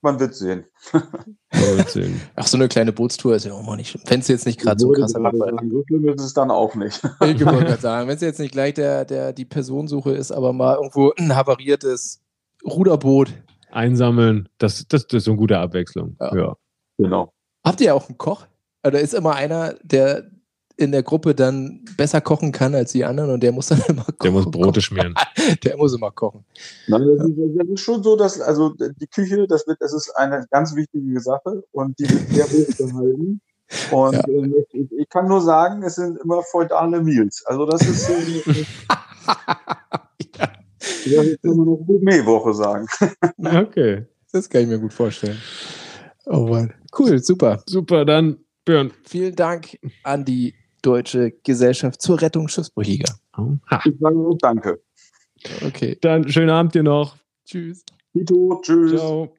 [SPEAKER 3] man wird sehen.
[SPEAKER 2] Man wird sehen. (laughs)
[SPEAKER 1] Ach, so eine kleine Bootstour ist ja auch mal nicht schlimm. Wenn es jetzt nicht gerade so krass ist.
[SPEAKER 3] So schlimm ist es dann auch nicht. (laughs)
[SPEAKER 1] Ich wollte gerade sagen, wenn es jetzt nicht gleich der, der, die Personensuche ist, aber mal irgendwo ein havariertes Ruderboot.
[SPEAKER 2] Einsammeln, das, das, das ist so eine gute Abwechslung. Ja. ja.
[SPEAKER 3] Genau.
[SPEAKER 1] Habt ihr auch einen Koch? Oder ist immer einer, der in der Gruppe dann besser kochen kann als die anderen und der muss dann (laughs) immer kochen.
[SPEAKER 2] Der muss Brote schmieren. (laughs)
[SPEAKER 1] der muss immer kochen.
[SPEAKER 3] Nein, das, ist, das ist schon so, dass also die Küche, das wird, das ist eine ganz wichtige Sache und die wird sehr hoch gehalten. Und ja. äh, ich, ich, kann nur sagen, es sind immer feudale Meals. Also das ist äh, ja. ja, jetzt kann man noch Gourmet-Woche sagen. (laughs)
[SPEAKER 2] okay.
[SPEAKER 1] Das kann ich mir gut vorstellen. Oh Mann. Cool, super.
[SPEAKER 2] Super, dann Björn.
[SPEAKER 1] Vielen Dank an die Deutsche Gesellschaft zur Rettung Schiffsbrüchiger.
[SPEAKER 3] Ich sage danke.
[SPEAKER 2] Okay. Dann schönen Abend dir noch.
[SPEAKER 1] Tschüss.
[SPEAKER 3] Tito, tschüss. Ciao.